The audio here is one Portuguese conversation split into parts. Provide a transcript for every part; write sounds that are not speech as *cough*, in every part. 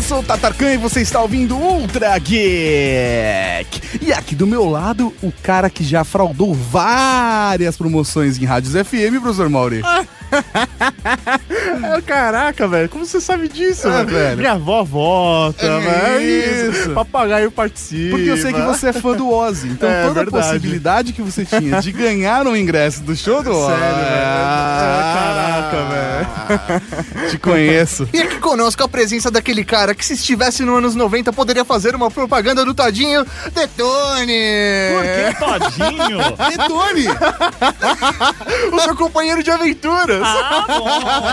Eu sou o Tatarkan e você está ouvindo Ultra Geek! E aqui do meu lado, o cara que já fraudou várias promoções em rádios FM, professor Mauri. *laughs* Caraca, velho, como você sabe disso, Ah, velho? velho. Minha avó vota, É velho. isso. Papagaio participa. Porque eu sei que você é fã do Ozzy, então É, toda verdade. a possibilidade que você tinha de ganhar um ingresso do show do Ozzy. Sério, velho. Ah, Caraca, *laughs* Te conheço. E aqui conosco a presença daquele cara que se estivesse no anos 90 poderia fazer uma propaganda do Tadinho Detone! Por que todinho? *laughs* Detone! *laughs* O seu companheiro de aventuras!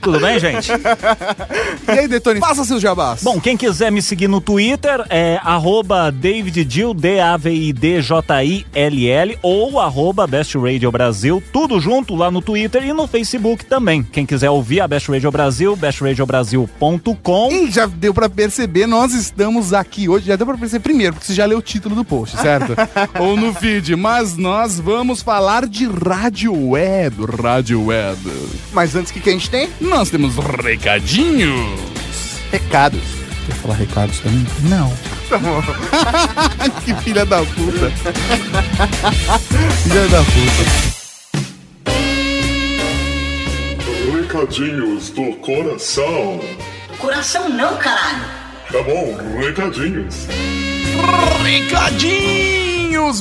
Tudo bem, gente? *laughs* E aí, Detone, faça seus jabás. Bom, quem quiser me seguir no Twitter é arroba DavidJill, D-A-V-I-D-J-I-L-L ou arroba Best Radio Brasil, tudo junto lá no Twitter e no Facebook também. Quem quiser ouvir a Best Radio Brasil, bestradiobrasil.com. E já deu pra perceber, nós estamos aqui hoje. Já deu pra perceber primeiro, porque você já leu o título do post, certo? *laughs* Ou no feed. Mas nós vamos falar de rádio web. Rádio web. Mas antes, o que, que a gente tem? Nós temos recadinhos. Recados. Quer falar recados também? Não. *laughs* que filha da puta. filha da puta. Recadinhos do coração. Coração não, caralho. Tá bom, recadinhos. Recadinhos,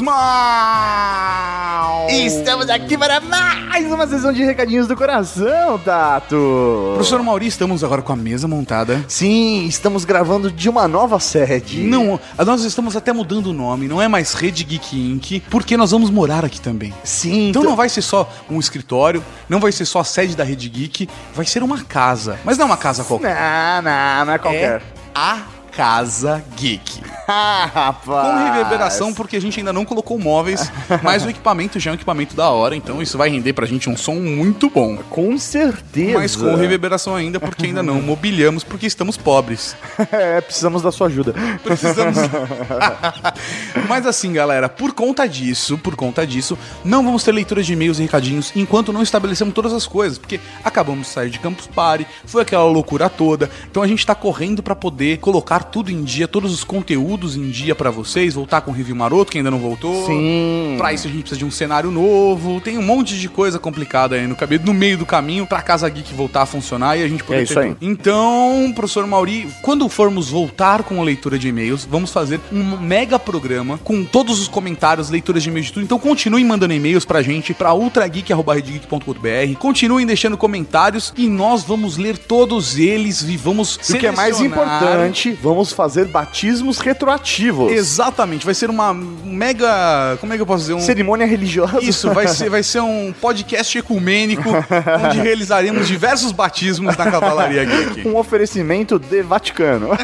mal! Estamos aqui para mais uma sessão de recadinhos do coração, Tato! Professor Mauri, estamos agora com a mesa montada. Sim, estamos gravando de uma nova sede. Não, nós estamos até mudando o nome, não é mais Rede Geek Inc., porque nós vamos morar aqui também. Sim, Então não vai ser só um escritório, não vai ser só a sede da Rede Geek, vai ser uma casa. Mas não é uma casa qualquer. Não, não, não é qualquer. É a Casa Geek. Ah, *laughs* rapaz. Com reverberação, porque a gente ainda não colocou móveis, mas o equipamento já é um equipamento da hora, então isso vai render pra gente um som muito bom. Com certeza. Mas com reverberação ainda, porque ainda não mobiliamos, porque estamos pobres. *laughs* É, precisamos da sua ajuda. Precisamos. *laughs* Mas assim, galera, por conta disso, por conta disso, não vamos ter leitura de e-mails e recadinhos enquanto não estabelecemos todas as coisas, porque acabamos de sair de Campus Party, foi aquela loucura toda. Então a gente tá correndo pra poder colocar tudo em dia, todos os conteúdos em dia pra vocês, voltar com o review maroto que ainda não voltou. Sim. Pra isso a gente precisa de um cenário novo, tem um monte de coisa complicada aí no cabelo, no meio do caminho, pra Casa Geek voltar a funcionar e a gente poder É isso ter aí. tudo. Então, professor Mauri, quando formos voltar com a leitura de e-mails, vamos fazer um mega programa com todos os comentários, leituras de e-mails de tudo. Então continuem mandando e-mails pra gente, pra ultrageek.com.br. Continuem deixando comentários e nós vamos ler todos eles e vamos E o que é mais importante, vamos fazer batismos retroativos. Exatamente, vai ser uma mega. Como é que eu posso dizer? Um, Cerimônia religiosa. Isso, vai ser, vai ser um podcast ecumênico *laughs* onde realizaremos diversos batismos na Cavalaria Geek. Um oferecimento de Vaticano. *laughs*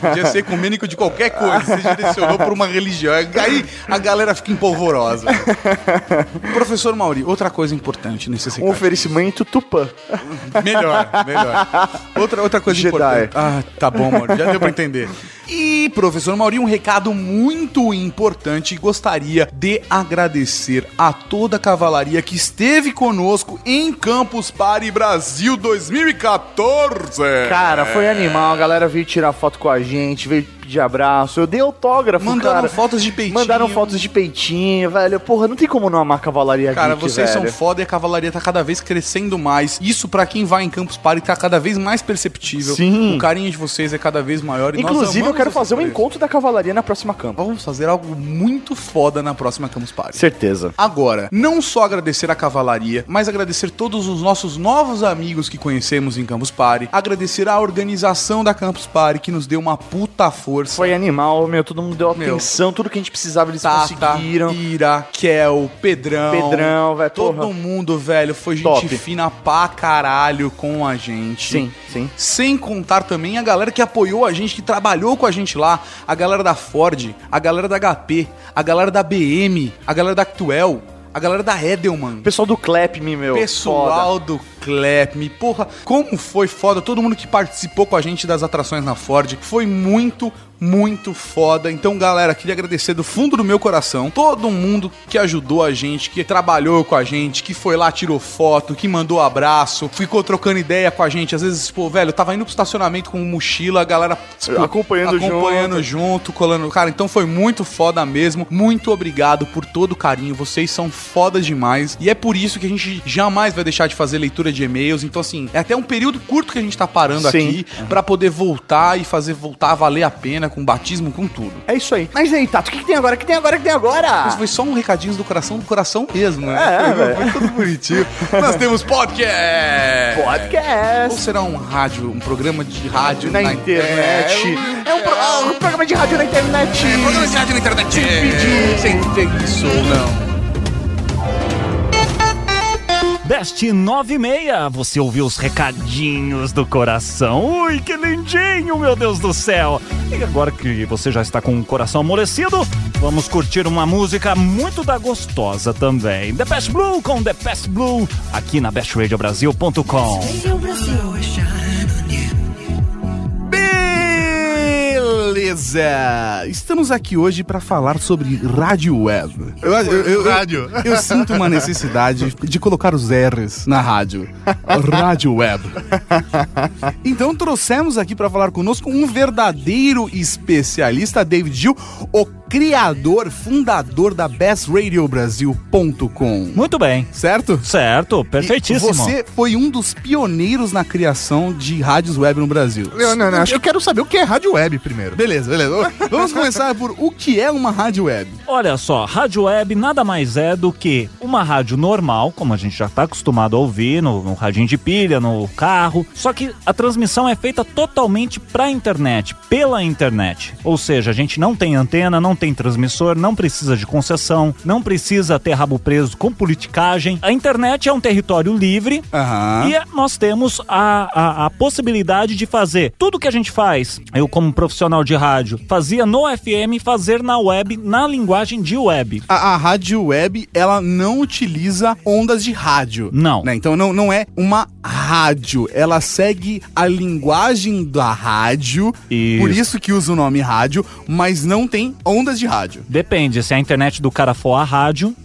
Podia ser ecumênico de qualquer coisa, você direcionou por uma religião. Aí a galera fica empolvorosa. Professor Mauri, outra coisa importante nesse Um oferecimento Tupã. Melhor, melhor. Outra, outra coisa Jedi. Ah, tá bom, Mauri, já deu pra entender. E, professor Mauri, um recado muito importante. Gostaria de agradecer a toda a cavalaria que esteve conosco em Campus Party Brasil 2014. Cara, foi animal. A galera veio tirar foto com a gente, veio pedir abraço. Eu dei autógrafo, Mandaram cara. fotos de peitinho. Mandaram fotos de peitinho, velho. Porra, não tem como não amar a Cavalaria Cara, Geek, vocês velho. são foda e a cavalaria tá cada vez crescendo mais. Isso pra quem vai em Campus Party tá cada vez mais perceptível. Sim. O carinho de vocês é cada vez maior. E Inclusive, eu quero fazer um encontro da Cavalaria na próxima campo. Vamos fazer algo muito foda na próxima Campus Party. Certeza. Agora, não só agradecer a cavalaria, mas agradecer todos os nossos novos amigos que conhecemos em Campus Party, agradecer a organização da Campus Party que nos deu uma puta força. Foi animal, meu. Todo mundo deu Meu. atenção, tudo que a gente precisava eles Tata, conseguiram. Ira, Kel, Pedrão. Pedrão, velho, Todo porra. mundo, velho, foi gente Top. fina pra caralho com a gente. Sim, sim. Sem contar também a galera que apoiou a gente, que trabalhou com a gente lá. A galera da Ford, a galera da HP, a galera da BM, a galera da Actuel, a galera da Edelman. Pessoal do Clap Me, meu. Pessoal foda. do Clap Me. Porra, como foi foda. Todo mundo que participou com a gente das atrações na Ford. Foi muito, muito foda. Então, galera, queria agradecer do fundo do meu coração todo mundo que ajudou a gente, que trabalhou com a gente, que foi lá, tirou foto, que mandou abraço, ficou trocando ideia com a gente. Às vezes, pô, velho, eu tava indo pro estacionamento com mochila, a galera tipo, Acompanhando acompanhando junto, colando. Cara, então foi muito foda mesmo. Muito obrigado por todo o carinho. Vocês são foda demais. E é por isso que a gente jamais vai deixar de fazer leitura de e-mails. Então, assim, é até um período curto que a gente tá parando Sim. aqui pra poder voltar e fazer voltar a valer a pena com batismo, com tudo. É isso aí. Mas e aí, Tato, o que, que tem agora? O que tem agora? O que tem agora? Mas foi só um recadinho do coração do coração mesmo, né? É, foi, foi tudo bonitinho. Nós temos podcast! Ou Podcast. será um rádio, um programa de rádio Na internet. É, É um, pro- ah, um programa de rádio na internet. é, programa de rádio na internet. Sem ter isso ou não. Best 96, você ouviu os recadinhos do coração. Ui, que lindinho, meu Deus do céu. E agora que você já está com o coração amolecido, vamos curtir uma música muito da gostosa também. The Best Blue com The Best Blue, aqui na bestradiobrasil.com. Beleza! Estamos aqui hoje para falar sobre rádio web. Eu, eu, eu- Rádio. eu sinto uma necessidade de colocar os R's na rádio. Rádio web. Então trouxemos aqui para falar conosco um verdadeiro especialista, David Gil, o criador, fundador da bestradiobrasil.com. Muito bem. Certo? Certo, perfeitíssimo. Você foi um dos pioneiros na criação de rádios web no Brasil. Não, não, não. Acho que eu quero saber o que é rádio web primeiro. Beleza, beleza. *laughs* Vamos começar por o que é uma rádio web. Olha só, rádio web nada mais é do que uma rádio normal, como a gente já está acostumado a ouvir no, no radinho de pilha, no carro. Só que a transmissão é feita totalmente para internet, pela internet. Ou seja, a gente não tem antena, não tem transmissor, não precisa de concessão, não precisa ter rabo preso com politicagem. A internet é um território livre Aham. e nós temos a, a, a possibilidade de fazer tudo que a gente faz, eu como profissional de rádio, fazia no FM, fazer na web, na linguagem de web. A, a rádio web, ela não utiliza ondas de rádio. Não. né? Então não, não é uma rádio. Ela segue a linguagem da rádio. Isso. Por isso que usa o nome rádio, mas não tem ondas de rádio. Depende, se a internet do cara for a rádio.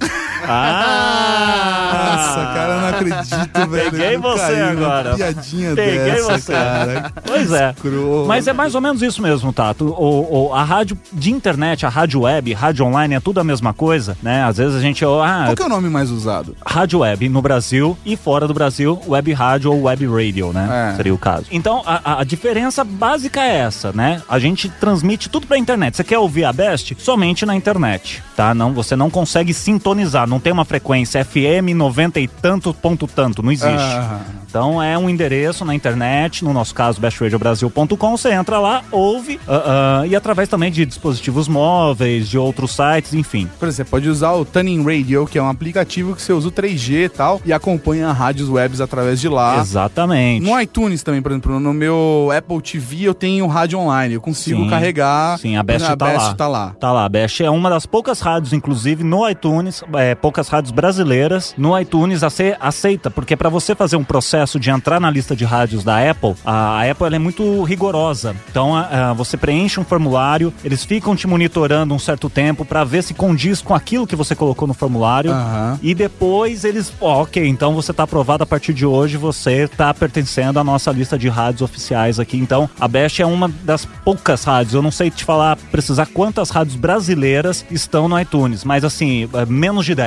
Ah! Nossa, cara, eu não acredito, velho. Peguei você agora. Piadinha Peguei dessa, você. cara. Pois é. Escroto. Mas é mais ou menos isso mesmo, Tato. O, o- a rádio de internet, a rádio web, rádio online é tudo a mesma coisa, né? Às vezes a gente. Ah, Qual que é o nome mais usado? rádio web no Brasil e fora do Brasil, web rádio ou web radio, né? É. Seria o caso. Então, a, a- a diferença básica é essa, né? A gente transmite tudo pra internet. Você quer ouvir a Best? Somente na internet, tá? Não, você não consegue sintonizar, não tem uma frequência FM 90 e tanto ponto tanto, não existe. Ah. Então é um endereço na internet, no nosso caso bestradiobrasil.com, você entra lá, ouve ah, ah, e através também de dispositivos móveis, de outros sites, enfim. Por exemplo, você pode usar o Tuning Radio, que é um aplicativo que você usa o 3G e tal, e acompanha rádios webs através de lá. Exatamente. No iTunes também, por exemplo, no meu Apple TV eu tenho rádio online, eu consigo Sim. carregar. Sim, a Best, a tá, Best lá. tá lá. Tá lá, a Best é uma das poucas rádios, inclusive, no iTunes, é, poucas rádios brasileiras, no iTunes a ser aceita, porque para você fazer um processo de entrar na lista de rádios da Apple, a, a Apple é muito rigorosa. Então, a- a, você preenche um formulário, eles ficam te monitorando um certo tempo para ver se condiz com aquilo que você colocou no formulário. Aham. E depois eles, ó, ok, então você tá aprovado a partir de hoje, você tá pertencendo à nossa lista de rádios oficiais aqui. Então, a Best é uma das poucas rádios. Eu não sei te falar, precisar quantas rádios brasileiras estão no iTunes, mas assim, é menos de 10.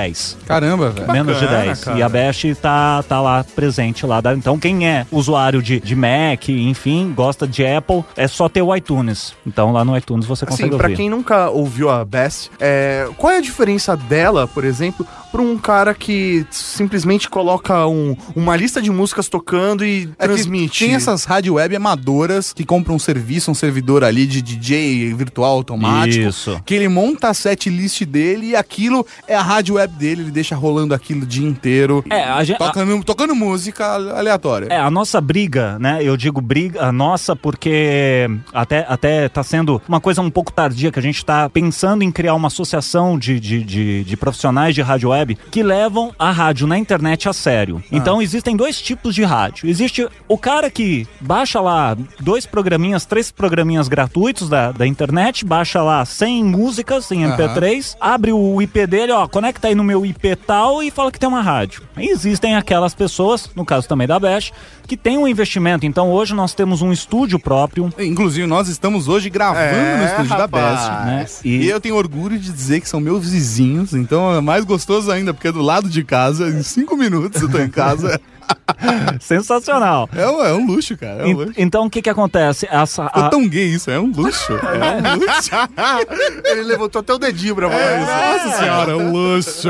Caramba, velho. menos de 10. cara. E a Best tá, tá lá presente lá. Então, quem é usuário de, de Mac, enfim, gosta de Apple, é só ter o iTunes. Então, lá no iTunes você consegue Assim, pra ouvir. quem nunca ouviu a Best, é, qual é a diferença dela, por exemplo, pra um cara que simplesmente coloca um- uma lista de músicas tocando e É que transmite? Tem essas rádio web amadoras que compram um serviço, um servidor ali de DJ virtual automático. Isso. Que ele monta a set list dele e aquilo é a rádio web dele, ele deixa rolando aquilo o dia inteiro. É, a gente. Tocando, tocando música aleatória. É, a nossa briga, né? Eu digo briga, a nossa, porque até, até tá sendo uma coisa um pouco tardia, que a gente tá pensando em criar uma associação de, de, de, de profissionais de rádio web que levam a rádio na internet a sério. Então existem dois tipos de rádio. Existe o cara que baixa lá dois programinhas, três programinhas gratuitos da, da internet, baixa lá 100 músicas em MP3, abre o IP dele, ó, conecta aí no meu IP tal e fala que tem uma rádio. E existem aquelas pessoas, no caso também da Bash, que tem um investimento. Então hoje nós temos um estúdio próprio, Inclusive, nós estamos hoje gravando É, no estúdio da rapaz. Best. né? E... E eu tenho orgulho de dizer que são meus vizinhos, então é mais gostoso ainda, porque é do lado de casa, em cinco minutos eu tô em casa. *laughs* sensacional. É um, é um luxo, cara. É um luxo. Então o que que acontece? Essa, a- tão gay isso, é um luxo. *laughs* É um luxo. *laughs* Ele levantou até o dedinho pra falar isso. Nossa senhora, é um luxo.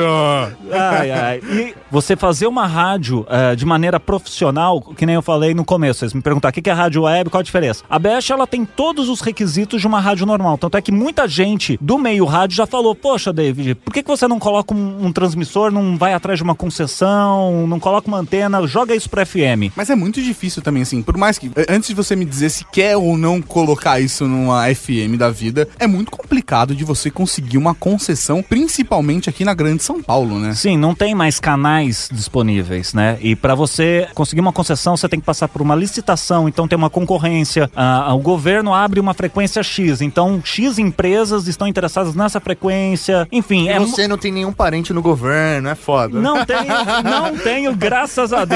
Ai, ai. E você fazer uma rádio eh, de maneira profissional, que nem eu falei no começo, vocês me perguntaram o que que é rádio web, qual a diferença? A Best, ela tem todos os requisitos de uma rádio normal. Tanto é que muita gente do meio rádio já falou, poxa, David, por que, que você não coloca um, um transmissor, não vai atrás de uma concessão, não coloca uma antena, joga isso pro FM? Mas é muito difícil também, assim, por mais que, antes de você me dizer se quer ou não colocar isso numa FM da vida, é muito complicado de você conseguir uma concessão, principalmente aqui na Grande São Paulo, né? Sim, não tem mais canais disponíveis, né? E para você conseguir uma concessão, você tem que passar por uma licitação, então tem uma concorrência. Ah, o governo abre uma frequência X, então X empresas estão interessadas nessa frequência. Enfim, E é você não tem nenhum parente no governo, é foda. não tenho, não tenho, graças a Deus. *laughs*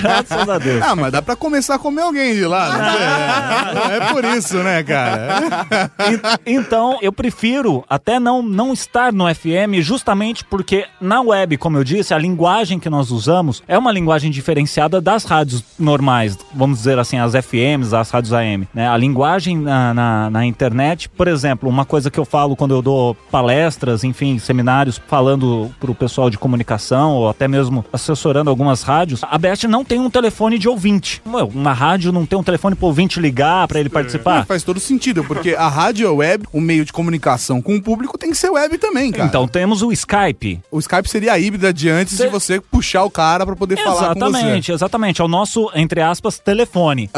Graças a Deus. Ah, mas dá pra começar a comer alguém de lá, não sei. É, é por isso, né, cara? E- Então, eu prefiro até não, não estar no FM, justamente porque na web, como eu disse, a linguagem que nós usamos é uma linguagem diferenciada das rádios normais, vamos dizer assim, as FMs, as rádios AM. Né? A linguagem na, na, na internet, por exemplo, uma coisa que eu falo quando eu dou palestras, enfim, seminários, falando pro pessoal de comunicação ou até mesmo assessorando algumas rádios, a Best não tem um telefone de ouvinte. Uma rádio não tem um telefone pro ouvinte ligar para ele participar. Mas faz todo sentido, porque a rádio é web, o meio de comunicação com o público tem que ser web também, cara. Então temos o Skype. O Skype seria a híbrida de antes Cê- de você puxar o cara pra poder falar com você. Exatamente, exatamente. É o nosso, entre aspas, telefone.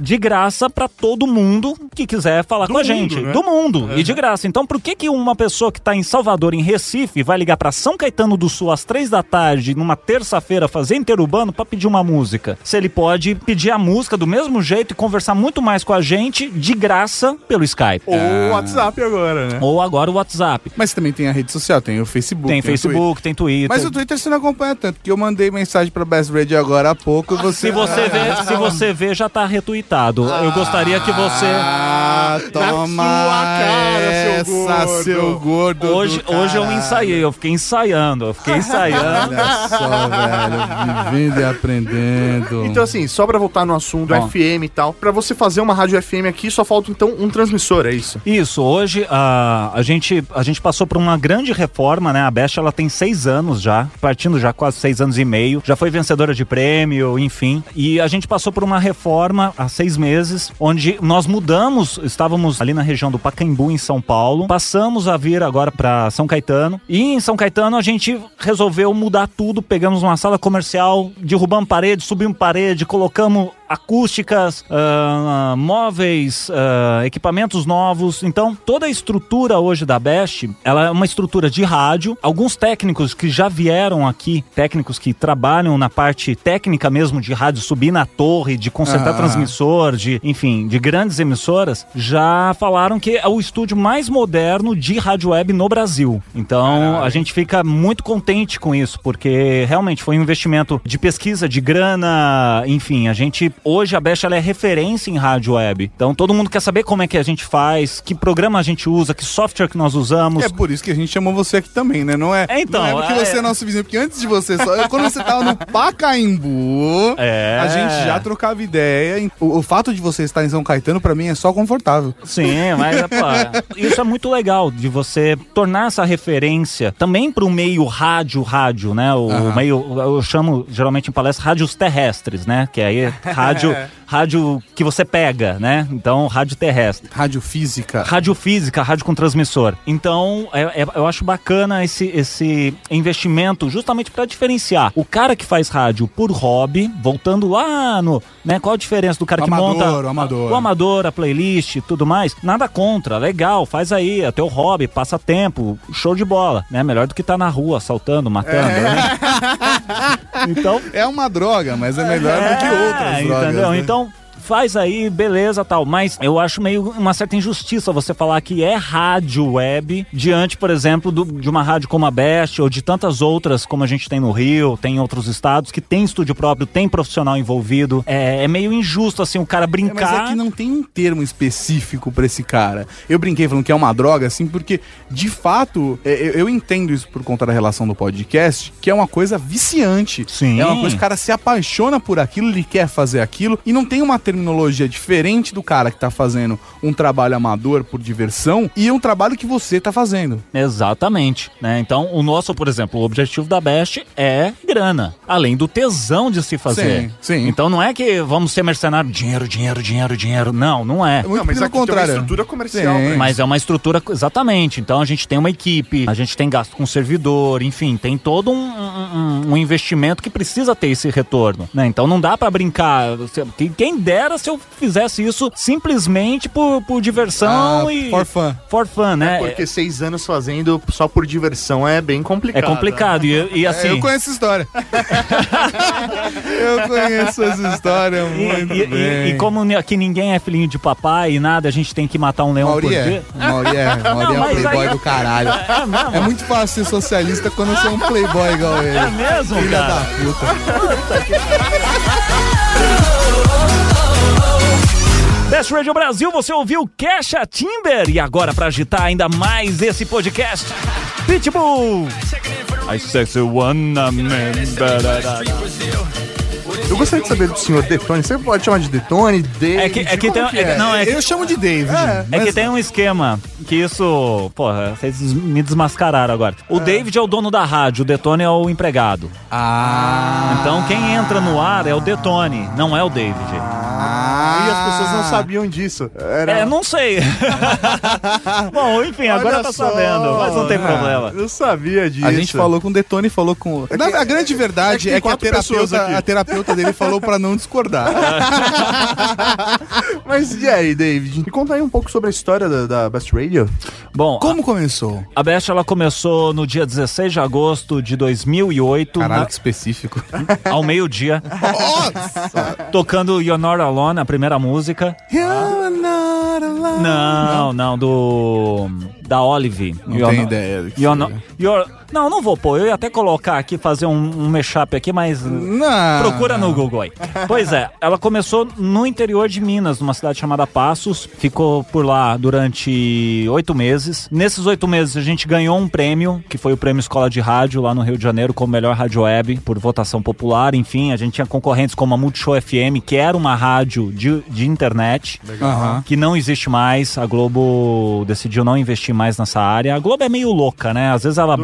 De graça pra todo mundo que quiser falar com a gente. né? Do mundo. E de graça. Então, por que, que uma pessoa que tá em Salvador, em Recife, vai ligar pra São Caetano do Sul às três da tarde, numa terça-feira, fazer interurbano pra pedir uma música? Se ele pode pedir a música do mesmo jeito e conversar muito mais com a gente de graça pelo Skype. Ou o WhatsApp agora, né? Ou agora o WhatsApp. Mas também tem a rede social, tem o Facebook. Tem o Twitter. Facebook, tem Twitter. Mas o Twitter você não acompanha tanto, que eu mandei mensagem pra Best Radio agora há pouco e você... Se você *laughs* vê, se você vê, já tá retuitado. Eu gostaria que você. Ah, toma sua cara, seu essa, gordo. seu gordo do Hoje, hoje eu ensaiei, eu fiquei ensaiando, eu fiquei ensaiando. Olha só, velho, vivendo e aprendendo. Então, assim, só pra voltar no assunto Ó. FM e tal, pra você fazer uma rádio FM aqui, só falta então um transmissor, é isso? Isso, hoje a, a, gente, a gente passou por uma grande reforma, né? A Best ela tem seis anos já, partindo já quase seis anos e meio, já foi vencedora de prêmio, enfim. E a gente passou por uma reforma há seis meses, onde nós mudamos, estávamos ali na região do Pacaembu, em São Paulo, passamos a vir agora para São Caetano. E em São Caetano a gente resolveu mudar tudo, pegamos uma sala comercial, derrubamos parede, subimos parede, colocamos acústicas, ah, móveis, ah, equipamentos novos. Então, toda a estrutura hoje da Best, ela é uma estrutura de rádio. Alguns técnicos que já vieram aqui, técnicos que trabalham na parte técnica mesmo de rádio, subir na torre, de consertar Ah. transmissor, de, enfim, de grandes emissoras, já falaram que é o estúdio mais moderno de rádio web no Brasil. Então, a gente fica muito contente com isso, porque realmente foi um investimento de pesquisa, de grana, enfim, a gente hoje a Best é referência em rádio web. Então todo mundo quer saber como é que a gente faz, que programa a gente usa, que software que nós usamos. É por isso que a gente chamou você aqui também, né? Não é, É, então, não é porque é- você é nosso vizinho, porque antes de você, só, quando você tava no Pacaembu, É. a gente já trocava ideia. O, o fato de você estar em São Caetano, pra mim, é só confortável. Sim, mas *laughs* pô, isso é muito legal de você tornar essa referência também para o meio rádio, rádio, né? O Aham. meio, eu chamo geralmente em palestra rádios terrestres, né? Que aí é rádio rádio, rádio que você pega, né? Então, rádio terrestre. Rádio física. Rádio física, rádio com transmissor. Então, é- é- eu acho bacana esse, esse investimento justamente para diferenciar o cara que faz rádio por hobby, voltando lá no. Né, qual a diferença do cara O que amador, monta o amador. o amador, a playlist e tudo mais? Nada contra, legal, faz aí, é teu hobby, passa tempo, show de bola, né? Melhor do que tá na rua assaltando, matando, né? Então, É uma droga, mas é melhor do que outras drogas. Entendeu? né? Então, faz aí, beleza, tal. Mas eu acho meio uma certa injustiça você falar que é rádio web diante, por exemplo, do- de uma rádio como a Best ou de tantas outras como a gente tem no Rio, tem em outros estados que tem estúdio próprio, tem profissional envolvido. É, é meio injusto assim o cara É, mas brincar. é que não tem um termo específico pra esse cara. Eu brinquei falando que é uma droga, assim, porque, de fato, é, eu, eu entendo isso por conta da relação do podcast, que é uma coisa viciante. Sim. É uma coisa que o cara se apaixona por aquilo, ele quer fazer aquilo, e não tem uma terminologia diferente do cara que tá fazendo um trabalho amador por diversão e um trabalho que você tá fazendo. Exatamente, né? Então, o nosso, por exemplo, o objetivo da Best é grana, além do tesão de se fazer. Sim, sim. Então não é que vamos ser mercenário, dinheiro, dinheiro, dinheiro, dinheiro. Não, não é. Muito Não, mas pelo aqui tem uma contrário. estrutura comercial, Sim. né? Mas é uma estrutura, exatamente. Então a gente tem uma equipe, a gente tem gasto com servidor, enfim, tem todo um, um- um investimento que precisa ter esse retorno. Né? Então não dá pra brincar. Se- que- Dera se eu fizesse isso simplesmente por, por diversão Ah, e. for fun. For fun, né? Porque seis anos fazendo só por diversão é bem É complicado. complicado. E, e É, assim. eu conheço história. *laughs* eu conheço essa história E, muito e- e- bem. e como ni- aqui ninguém é filhinho de papai e nada, a gente tem que matar um leão Mauri por é. dia. Mauri é. *laughs* Mauri Não, é um playboy aí- do caralho. *laughs* É? É muito fácil ser socialista quando você é um playboy igual ele. É mesmo, Filha cara? da puta. Best Radio Brasil, você ouviu Kesha Timber. E agora, pra agitar ainda mais esse podcast, Pitbull. I sexy wanna man. Eu gostaria de saber do senhor Detone. Você pode chamar de Detone, Dave? É que, é que tem, como é que- não, é, que- Eu chamo de David. é que tem um esquema que isso. Porra, vocês me desmascararam agora. O David é o dono da rádio, o Detone é o empregado. Ah. Então quem entra no ar é o Detone, não é o David. E as pessoas não sabiam disso. Era... É, não sei. *laughs* Bom, enfim, agora Olha tá só. sabendo, mas não tem Ah. problema. Eu sabia disso. A gente falou com o Detone e falou com. Na- a grande verdade é é que que, tem a, terapeuta, a terapeuta dele falou pra não discordar. *laughs* Mas e aí, David? Me conta aí um pouco sobre a história da, da Best Radio. Bom, Como começou? a Best ela começou no dia 16 de agosto de 2008, Caralho, na- que específico. ao meio-dia, *laughs* tocando You're Not Alone, a primeira música. Não, não, do da Olive. Não You're tenho Not- ideia You're You're- Não, não vou pôr. Eu ia até colocar aqui, fazer um, um mashup aqui, mas Não. Procura no Google aí. Pois é, ela começou no interior de Minas, numa cidade chamada Passos. Ficou por lá durante oito meses. Nesses oito meses a gente ganhou um prêmio, que foi o Prêmio Escola de Rádio, lá no Rio de Janeiro, como melhor rádio web, por votação popular. Enfim, a gente tinha concorrentes como a Multishow FM, que era uma rádio de, de internet. Que não existe mais, a Globo decidiu não investir mais nessa área. A Globo é meio louca, né? Às vezes ela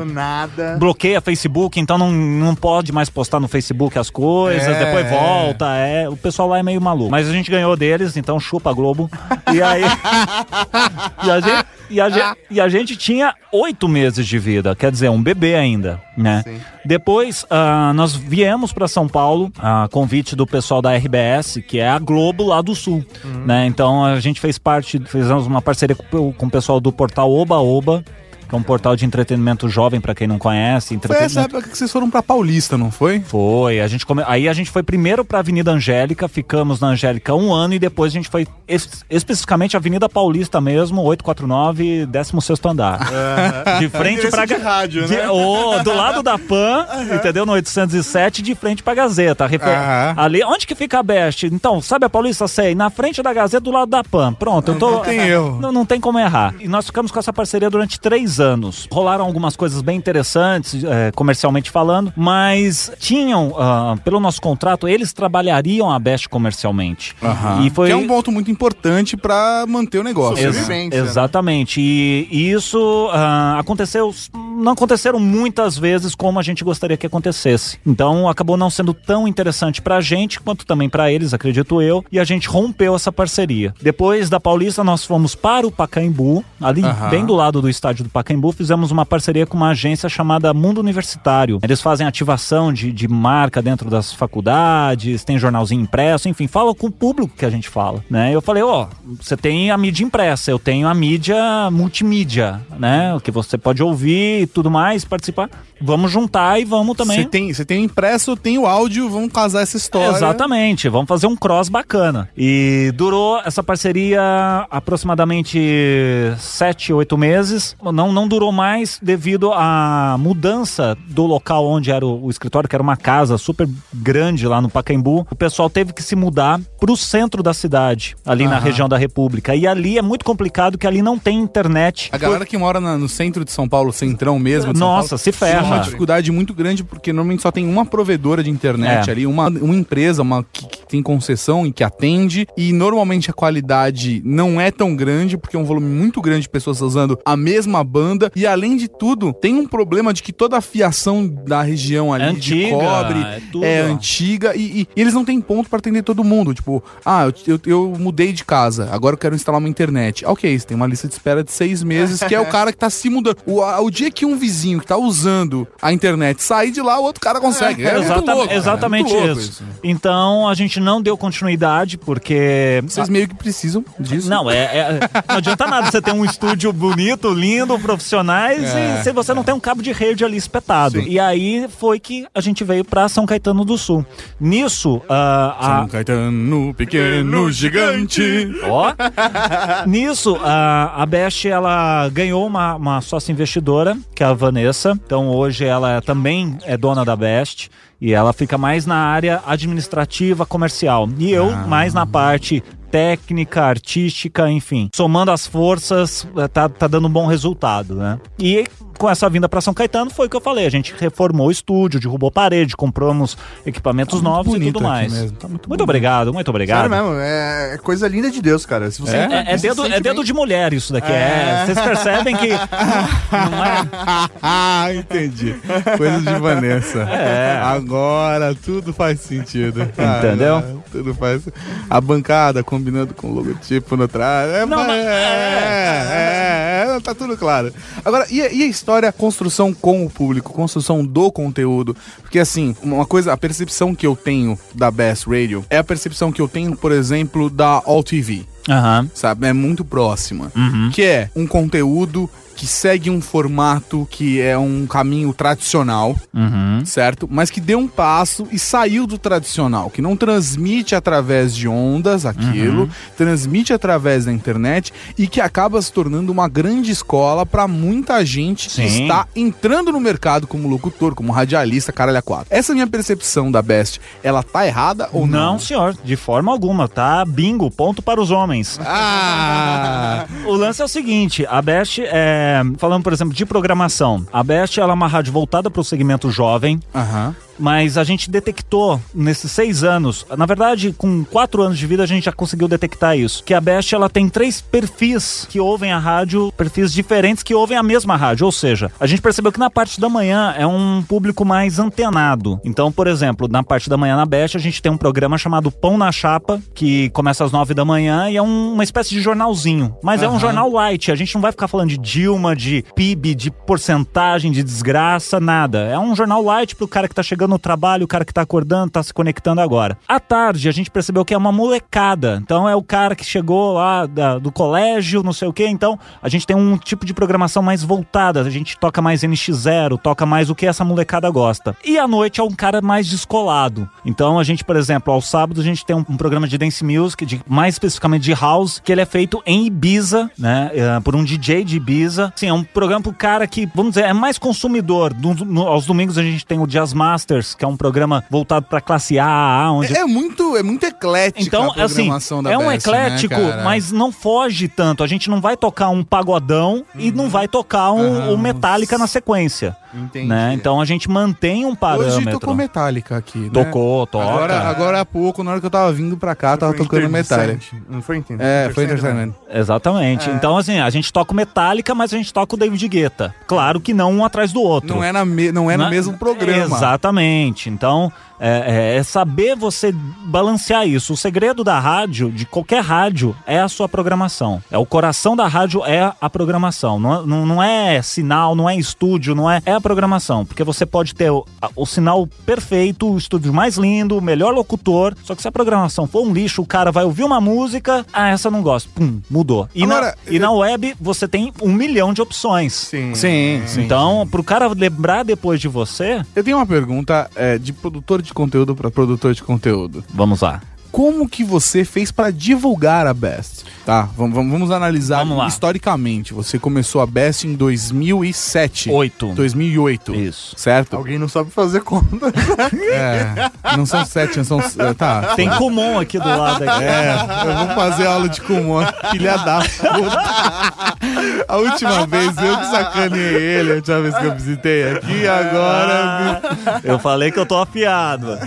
bloqueia Facebook, então não, não pode mais postar no Facebook as coisas, É, depois é. volta, é. O pessoal lá é meio maluco. Mas a gente ganhou deles, então chupa a Globo. E aí. *laughs* e, a gente, e, a gente, e a gente tinha oito meses de vida, quer dizer, um bebê ainda, né? Sim. Depois, ah, nós viemos para São Paulo, a convite do pessoal da RBS, que é a Globo lá do Sul, né? Então a gente fez parte, fizemos uma parceria com, com o pessoal do portal Oba Oba, que é um portal de entretenimento jovem, para quem não conhece. Foi essa época que vocês foram pra Paulista, não foi? Foi, a gente come... aí a gente foi primeiro pra Avenida Angélica, ficamos na Angélica um ano e depois a gente foi es- especificamente Avenida Paulista mesmo, 849, 16 andar. *laughs* De frente pra Endereço de rádio, de- né? Ô, do lado da Pan, entendeu? No 807, de frente pra Gazeta. Refer- Aham. Ali, onde que fica a Best? Então, sabe a Paulista? Sei, na frente da Gazeta, do lado da Pan. Pronto, eu tô. Não tem erro. Não, não tem como errar. E nós ficamos com essa parceria durante três anos. Rolaram algumas coisas bem interessantes, eh, comercialmente falando, mas tinham, ah, pelo nosso contrato, eles trabalhariam a Best comercialmente. E foi. Que é um ponto muito importante pra manter o negócio. Ex- né? exatamente. E, e isso ah, aconteceu não aconteceram muitas vezes como a gente gostaria que acontecesse. Então acabou não sendo tão interessante pra gente quanto também pra eles, acredito eu, e a gente rompeu essa parceria. Depois da Paulista, nós fomos para o Pacaembu, ali Aham. bem do lado do estádio do Pacaembu, fizemos uma parceria com uma agência chamada Mundo Universitário. Eles fazem ativação de, de marca dentro das faculdades, tem jornalzinho impresso, enfim, fala com o público que a gente fala, né? Eu falei, ó, você tem a mídia impressa, eu tenho a mídia multimídia, né? O que você pode ouvir e tudo mais, participar. Vamos juntar e vamos também. Você tem, você tem o impresso, tem o áudio, vamos casar essa história. Exatamente, vamos fazer um cross bacana. E durou essa parceria aproximadamente sete, oito meses. Não, não durou mais devido à mudança do local onde era o, o escritório, que era uma casa super grande lá no Pacaembu. O pessoal teve que se mudar pro centro da cidade, ali na região da República. E ali é muito complicado que ali não tem internet. A galera que mora na- no centro de São Paulo, centrão mesmo. de São Nossa, Paulo, se ferra. Tem uma dificuldade muito grande porque normalmente só tem uma provedora de internet É. ali, uma, uma empresa uma, que, que tem concessão e que atende. E normalmente a qualidade não é tão grande porque é um volume muito grande de pessoas usando a mesma banda. E além de tudo, tem um problema de que toda a fiação da região ali É de antiga, cobre é é antiga e, e eles não têm ponto pra atender todo mundo. Tipo, ah, eu, eu, eu mudei de casa, agora eu quero instalar uma internet. Ok, você tem uma lista de espera de seis meses, que é o *laughs* cara que tá se mudando. O, o dia que um vizinho que tá usando a internet sair de lá, o outro cara consegue. É, louco, cara, é exatamente louco isso. Então a gente não deu continuidade porque. Vocês meio que precisam disso. Não, é, é- não adianta nada você ter um estúdio bonito, lindo, profissionais É, e se você não tem um cabo de rede ali espetado. E aí foi que a gente veio pra São Caetano do Sul. Nisso, ah, a, São Caetano, pequeno gigante. Ó. *laughs* Nisso, a, a Best, ela ganhou uma, uma sócia investidora, que é a Vanessa. Então hoje ela também é dona da Best. E ela fica mais na área administrativa, comercial. E eu mais na parte técnica, artística, enfim. Somando as forças, eh, tá, tá dando um bom resultado, né? E com essa vinda para São Caetano foi o que eu falei. A gente reformou o estúdio, derrubou parede, compramos equipamentos novos e tudo mais. mesmo, tá muito muito bonito. obrigado, muito obrigado. Sério mesmo, é, é coisa linda de Deus, cara. Se você É, é se dedo, sente é dedo bem- de mulher isso daqui. É. Vocês percebem que. Não *laughs* é? ah, entendi. Coisa de Vanessa. *laughs* É. Agora tudo faz sentido. Entendeu? Ah, tudo faz. A bancada combinando com o logotipo no trás. É, Não, mas- é, é, é, tá tudo claro. Agora, e, a- e a história, construção com o público, construção do conteúdo? Porque assim, uma coisa, a percepção que eu tenho da Bass Radio é a percepção que eu tenho, por exemplo, da All TV Aham. sabe? É muito próxima. Uhum. Que é um conteúdo que segue um formato que é um caminho tradicional, Uhum. certo? Mas que deu um passo e saiu do tradicional, que não transmite através de ondas aquilo, Uhum. transmite através da internet e que acaba se tornando uma grande escola para muita gente que Sim. está entrando no mercado como locutor, como radialista, caralho a quatro. Essa minha percepção da Best, ela tá errada ou não? Não, senhor, de forma alguma, tá? Bingo, ponto para os homens. Ah! *laughs* O lance é o seguinte, a Best, é, falando por exemplo de programação, a Best ela é uma rádio voltada para o segmento jovem, Aham. Mas a gente detectou nesses seis anos, na verdade, com quatro anos de vida a gente já conseguiu detectar isso, que a Best ela tem três perfis que ouvem a rádio, perfis diferentes que ouvem a mesma rádio, ou seja, a gente percebeu que na parte da manhã é um público mais antenado. Então, por exemplo, na parte da manhã na Best a gente tem um programa chamado Pão na Chapa, que começa às nove da manhã e é um- uma espécie de jornalzinho, mas é um jornal light, a gente não vai ficar falando de Dilma, de PIB, de porcentagem, de desgraça, nada. É um jornal light pro cara que tá chegando no trabalho, o cara que tá acordando, tá se conectando agora. À tarde, a gente percebeu que é uma molecada. Então é o cara que chegou lá da- do colégio, não sei o quê. Então a gente tem um tipo de programação mais voltada. A gente toca mais NX0, toca mais o que essa molecada gosta. E à noite é um cara mais descolado. Então a gente, por exemplo, aos sábados a gente tem um, um programa de dance music, de, mais especificamente de house, que ele é feito em Ibiza, né? eh, por um DJ de Ibiza. Sim, é um programa pro cara que, vamos dizer, é mais consumidor. Do- no- aos domingos a gente tem o Jazz Que é um programa voltado pra classe A, onde É muito, é muito eclética então, a assim, programação da é um Best, né, eclético, cara? mas não foge tanto. A gente não vai tocar um pagodão e não vai tocar um, um Metallica na sequência. Entendi. né? Então a gente mantém um parâmetro. Hoje tocou Metallica aqui, né? Tocou, toca. Agora, agora há pouco, na hora que eu tava vindo pra cá, tava tocando Metallica. Não foi Inter É, foi Entertainment. Exatamente. Então, assim, a gente toca o Metallica, mas a gente toca o David Guetta. Claro que não um atrás do outro. Não é, na me- não é no Na- mesmo programa. Exatamente. Então, é, é- é saber você balancear isso. O segredo da rádio, de qualquer rádio, é a sua programação. É o coração da rádio é a programação. Não, não, não é sinal, não é estúdio, não é. É a programação. Porque você pode ter o, a- o sinal perfeito, o estúdio mais lindo, o melhor locutor. Só que se a programação for um lixo, o cara vai ouvir uma música. Ah, essa eu não gosto. Pum, mudou. E, Agora, na, e na web você tem um milhão de opções. Sim. Sim, sim. Então, pro cara lembrar depois de você, Eu tenho uma pergunta é, de produtor de conteúdo pra produtor de conteúdo. vamos lá. Como que você fez pra divulgar a Best? Tá, vamos, vamos, vamos analisar Vamos lá. historicamente. Você começou a Best em 2007. Oito. 2008. Isso. Certo? Alguém não sabe fazer conta. *laughs* É. Não são sete, não são. é, Tá. Tem Kumon aqui do lado. Aqui. É, eu vou fazer aula de Kumon, filha da puta. A última vez eu que sacaneei ele, a última vez que eu visitei aqui, agora. Eu falei que eu tô afiado.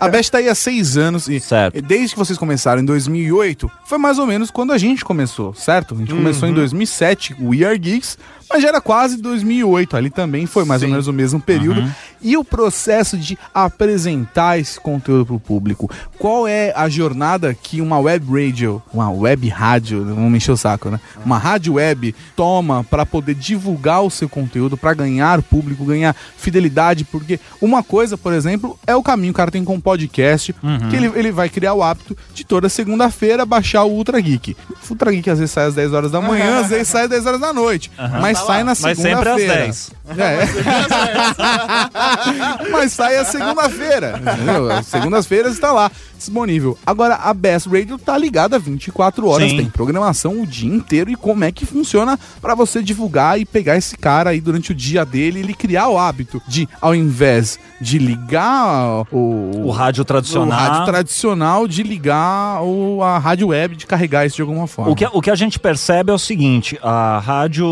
A Best tá aí há seis anos e Certo. desde que vocês começaram em 2008, foi mais ou menos quando a gente começou, certo? A gente começou em 2007, o We Are Geeks, mas já era quase 2008, ali também foi mais ou menos o mesmo período. E o processo de apresentar esse conteúdo pro público, qual é a jornada que uma web radio, uma web rádio, vamos me encher o saco, né? Uma rádio web toma para poder divulgar o seu conteúdo, para ganhar público, ganhar fidelidade, porque uma coisa, por exemplo, é o caminho. Que o cara tem com um podcast, que ele, ele vai criar o hábito de toda segunda-feira baixar o Ultra Geek. O Ultra Geek às vezes sai às 10 horas da manhã, às vezes sai às 10 horas da noite, mas sai na Mas sempre às segunda-feira. 10. É. *laughs* Mas sai a segunda-feira. Segundas-feiras está lá, disponível. Agora, a Best Radio tá ligada 24 horas, Sim. tem programação o dia inteiro. E como é que funciona para você divulgar e pegar esse cara aí durante o dia dele e ele criar o hábito de, ao invés de ligar o, O rádio o tradicional. rádio tradicional, de ligar o, a rádio web, de carregar isso de alguma forma. O que, o que a gente percebe é o seguinte: a rádio,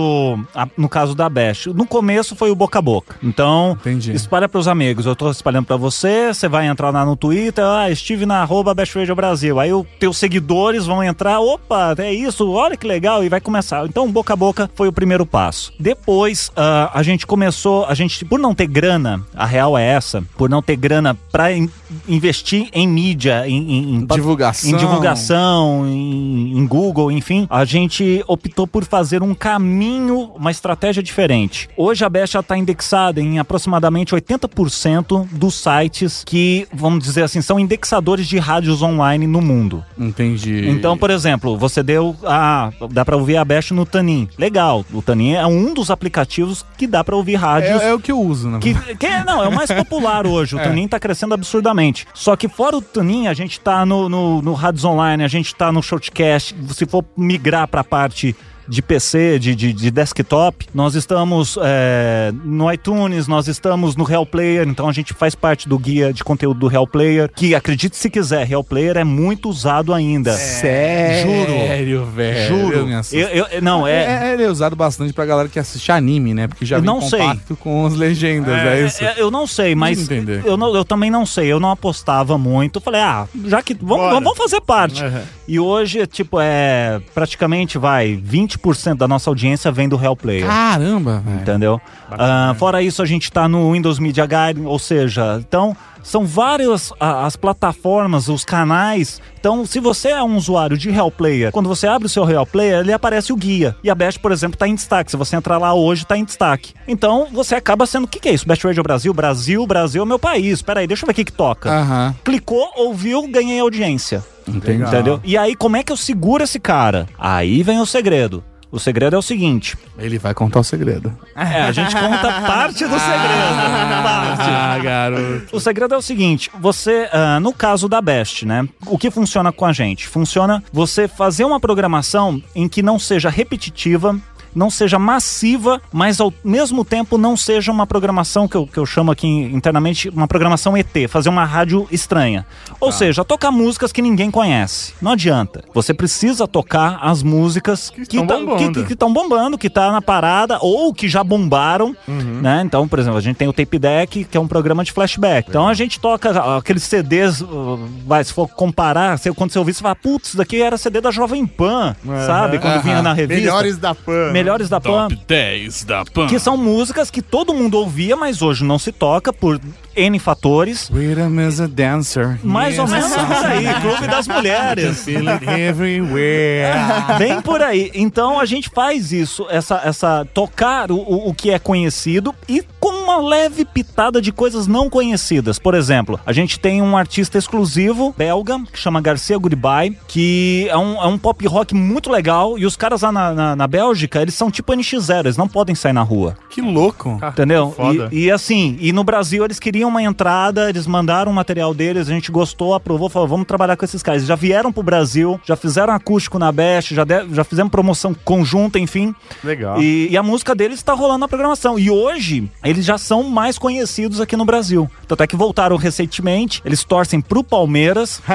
a- no caso da Best, no começo foi o boca a boca. Então, Entendi. espalha pros amigos. Eu tô espalhando pra você, você vai entrar lá no Twitter, ah, estive na arroba Best Radio Brasil. Aí os teus seguidores vão entrar, opa, é isso, olha que legal, e vai começar. Então, boca a boca foi o primeiro passo. Depois, ah, a gente começou, a gente, por não ter grana, a real é essa, por não ter grana pra in- investir em mídia, em, em- Divulgação. em divulgação, em, em Google, enfim, a gente optou por fazer um caminho, uma estratégia diferente. Hoje a Best está indexada em aproximadamente 80% dos sites que, vamos dizer assim, são indexadores de rádios online no mundo. Entendi. Então, por exemplo, você deu. Ah, dá pra ouvir a Best no Tanin. Legal. O Tanin é um dos aplicativos que dá pra ouvir rádios. é, é o que eu uso, né? Que, que é- não, é o mais popular hoje. O *laughs* Tunin tá crescendo absurdamente. Só que fora o Tunin, a gente tá no, no, no Rádios Online, a gente tá no Shortcast. Se for migrar pra parte de PC, de, de, de desktop, nós estamos é, no iTunes, nós estamos no Real Player, então a gente faz parte do guia de conteúdo do Real Player, que acredite se quiser, Real Player é muito usado ainda. Sério, velho. Juro. assusto. Eu, eu- não, é, É, é, ele é usado bastante pra galera que assiste anime, né? Porque já Eu vem não sei. com as legendas, é, isso. É, eu não sei, mas eu, não- eu também não sei. Eu não apostava muito. Eu falei, ah, já que vamos, vamos fazer parte. E hoje, tipo, é praticamente vai 20% da nossa audiência vem do Real Player. Caramba, velho. Entendeu? Ah, fora isso, a gente tá no Windows Media Guide, ou seja, então são várias as plataformas, os canais. Então, se você é um usuário de Real Player, quando você abre o seu Real Player, ele aparece o guia. E a Best, por exemplo, tá em destaque. Se você entrar lá hoje, tá em destaque. Então, você acaba sendo. O que, que é isso? Best Radio Brasil? Brasil, Brasil é meu país. Peraí, deixa eu ver o que, que toca. Aham. Clicou, ouviu, ganhei audiência. Entendi. Entendeu? E aí, como é que eu seguro esse cara? Aí vem o segredo. O segredo é o seguinte: Ele vai contar o segredo. é, a gente conta parte do *laughs* segredo. Parte. Ah, garoto. O segredo é o seguinte: você, ah, no caso da Best, né? O que funciona com a gente? Funciona você fazer uma programação em que não seja repetitiva, não seja massiva, mas ao mesmo tempo não seja uma programação que eu, que eu chamo aqui internamente uma programação ET, fazer uma rádio estranha. Ou seja, tocar músicas que ninguém conhece. Não adianta. Você precisa tocar as músicas que estão tá- bombando. que- estão bombando, que tá na parada ou que já bombaram, né? Então, por exemplo, a gente tem o Tape Deck, que é um programa de flashback. Então a gente toca aqueles CDs, uh, vai, se for comparar, se- quando você ouvir, você fala, putz, isso daqui era CD da Jovem Pan, sabe? Quando vinha na revista. Melhores da Pan. Melhores da Pan. Top 10 da Pan. Que são músicas que todo mundo ouvia, mas hoje não se toca por N fatores. Rhythm is a dancer. Mais ou menos por aí, Clube das *laughs* Mulheres. Feel it everywhere. *laughs* Bem por aí. Então a gente faz isso, essa, essa tocar o, o, que é conhecido e com uma leve pitada de coisas não conhecidas. Por exemplo, a gente tem um artista exclusivo belga que chama Garcia Goodbye, que é um, é um pop rock muito legal e os caras lá na, na, na Bélgica, eles são tipo NX0, eles não podem sair na rua. Que louco. Entendeu? foda. E, e assim, e no Brasil eles queriam uma entrada, eles mandaram o material deles, a gente gostou, aprovou, falou, vamos trabalhar com esses caras. Eles já vieram pro Brasil, já fizeram acústico na Best, já, de- já fizemos promoção conjunta, enfim. Legal. E, e a música deles tá rolando na programação. E hoje, eles já são mais conhecidos aqui no Brasil. Tanto é que voltaram recentemente, eles torcem pro Palmeiras. *laughs*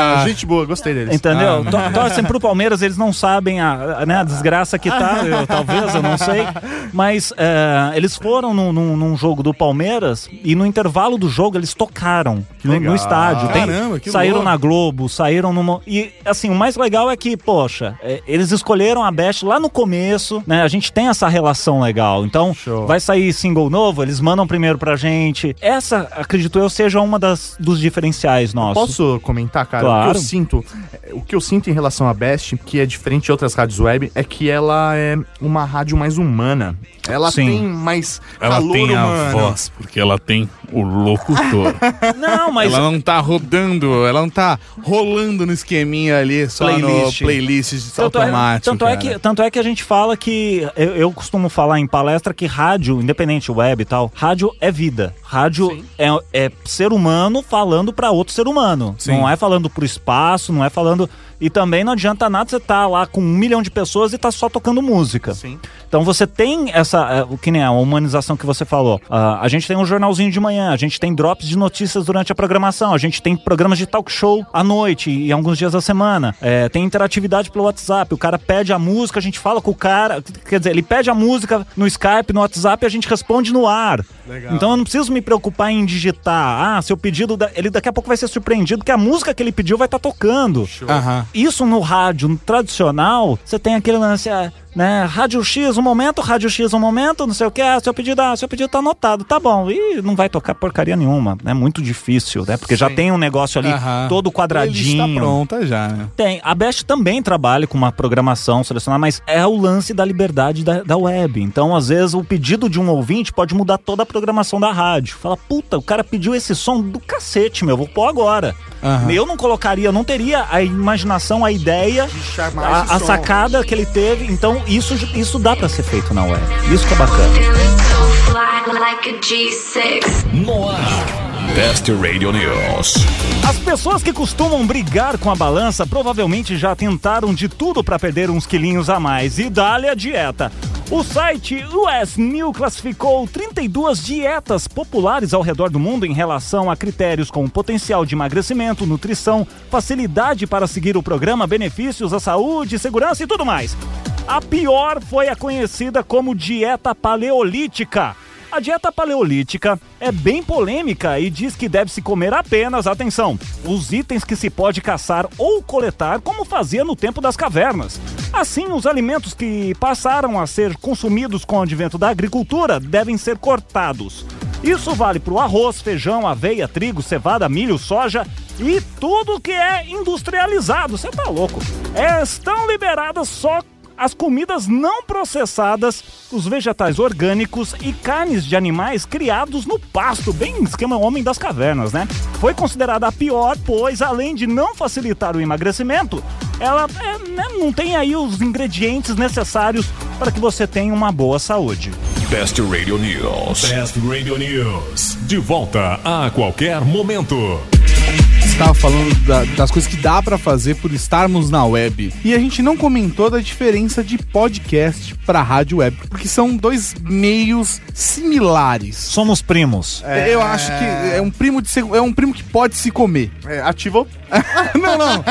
Ah, gente boa, gostei deles. Entendeu? Ah, To- Torcem pro Palmeiras, eles não sabem a, a- né, a desgraça que tá, *laughs* eu- talvez, eu não sei. Mas é, eles foram num, num- num jogo do Palmeiras e no intervalo do jogo eles tocaram no, no estádio. Tem- Caramba, que saíram louco. na Globo, saíram numa. E assim, o mais legal é que, poxa, é, eles escolheram a Best lá no começo, né? A gente tem essa relação legal. Então, Show. vai sair single novo, eles mandam primeiro pra gente. Essa, acredito eu, seja uma das, dos diferenciais nossos. Posso comentar, cara? O Claro. que eu sinto, o que eu sinto em relação à Best, que é diferente de outras rádios web, é que ela é uma rádio mais humana. Ela Sim. tem mais Ela calor tem a humano. voz, porque ela tem o locutor. *laughs* Não, mas. ela não tá rodando, ela não tá rolando no esqueminha ali, só Playlist. no playlist de Tanto é, automático. tanto, é cara. que, tanto é que a gente fala que. Eu, eu costumo falar em palestra que rádio, independente web e tal, rádio é vida. Rádio é, é ser humano falando pra outro ser humano. Sim. Não é falando pro espaço, não é falando. E também não adianta nada você estar lá com um milhão de pessoas e tá só tocando música. Sim. Então você tem essa, é, o que nem a humanização que você falou. Ah, a gente tem um jornalzinho de manhã, a gente tem drops de notícias durante a programação, a gente tem programas de talk show à noite e alguns dias da semana. É, tem interatividade pelo WhatsApp. O cara pede a música, a gente fala com o cara. Quer dizer, ele pede a música no Skype, no WhatsApp e a gente responde no ar. Então eu não preciso me preocupar em digitar. Ah, seu pedido. da- Ele daqui a pouco vai ser surpreendido que a música que ele pediu vai estar tocando. Aham. Isso no rádio tradicional, você tem aquele lance, ah, né? Rádio X um momento, Rádio X um momento, não sei o que, ah, seu pedido, ah, seu pedido tá anotado, tá bom. E não vai tocar porcaria nenhuma, é muito difícil, né? Porque já tem um negócio ali Aham. todo quadradinho. Playlist tá pronta já, né? Tem. A Best também trabalha com uma programação selecionada, mas é o lance da liberdade da, da web. Então, às vezes, o pedido de um ouvinte pode mudar toda a programação da rádio. Fala, puta, o cara pediu esse som do cacete, meu, vou pôr agora. Aham. Eu não colocaria, eu não teria a imaginação, a ideia, a, a sacada que ele teve. Então, isso, isso dá pra ser feito na web. Isso que é bacana. so fly like a G6. No ar. Best Radio News. As pessoas que costumam brigar com a balança provavelmente já tentaram de tudo para perder uns quilinhos a mais e dá-lhe a dieta. O site US New classificou 32 dietas populares ao redor do mundo em relação a critérios como potencial de emagrecimento, nutrição, facilidade para seguir o programa, benefícios à saúde, segurança e tudo mais. A pior foi a conhecida como dieta paleolítica. A dieta paleolítica é bem polêmica e diz que deve-se comer apenas, atenção, os itens que se pode caçar ou coletar como fazia no tempo das cavernas. Assim, os alimentos que passaram a ser consumidos com o advento da agricultura devem ser cortados. Isso vale para o arroz, feijão, aveia, trigo, cevada, milho, soja e tudo que é industrializado. Você tá louco? Estão liberadas só as comidas não processadas, os vegetais orgânicos e carnes de animais criados no pasto, bem esquema homem das cavernas, né? Foi considerada a pior, pois além de não facilitar o emagrecimento, ela é, né, não tem aí os ingredientes necessários para que você tenha uma boa saúde. Best Radio News. Best Radio News. De volta a qualquer momento. Estava falando da- das coisas que dá pra fazer por estarmos na web. E a gente não comentou da diferença de podcast pra rádio web, porque são dois meios similares. Somos primos. Eu acho que é um primo de é um primo que pode se comer. É, ativou. *laughs* não, não.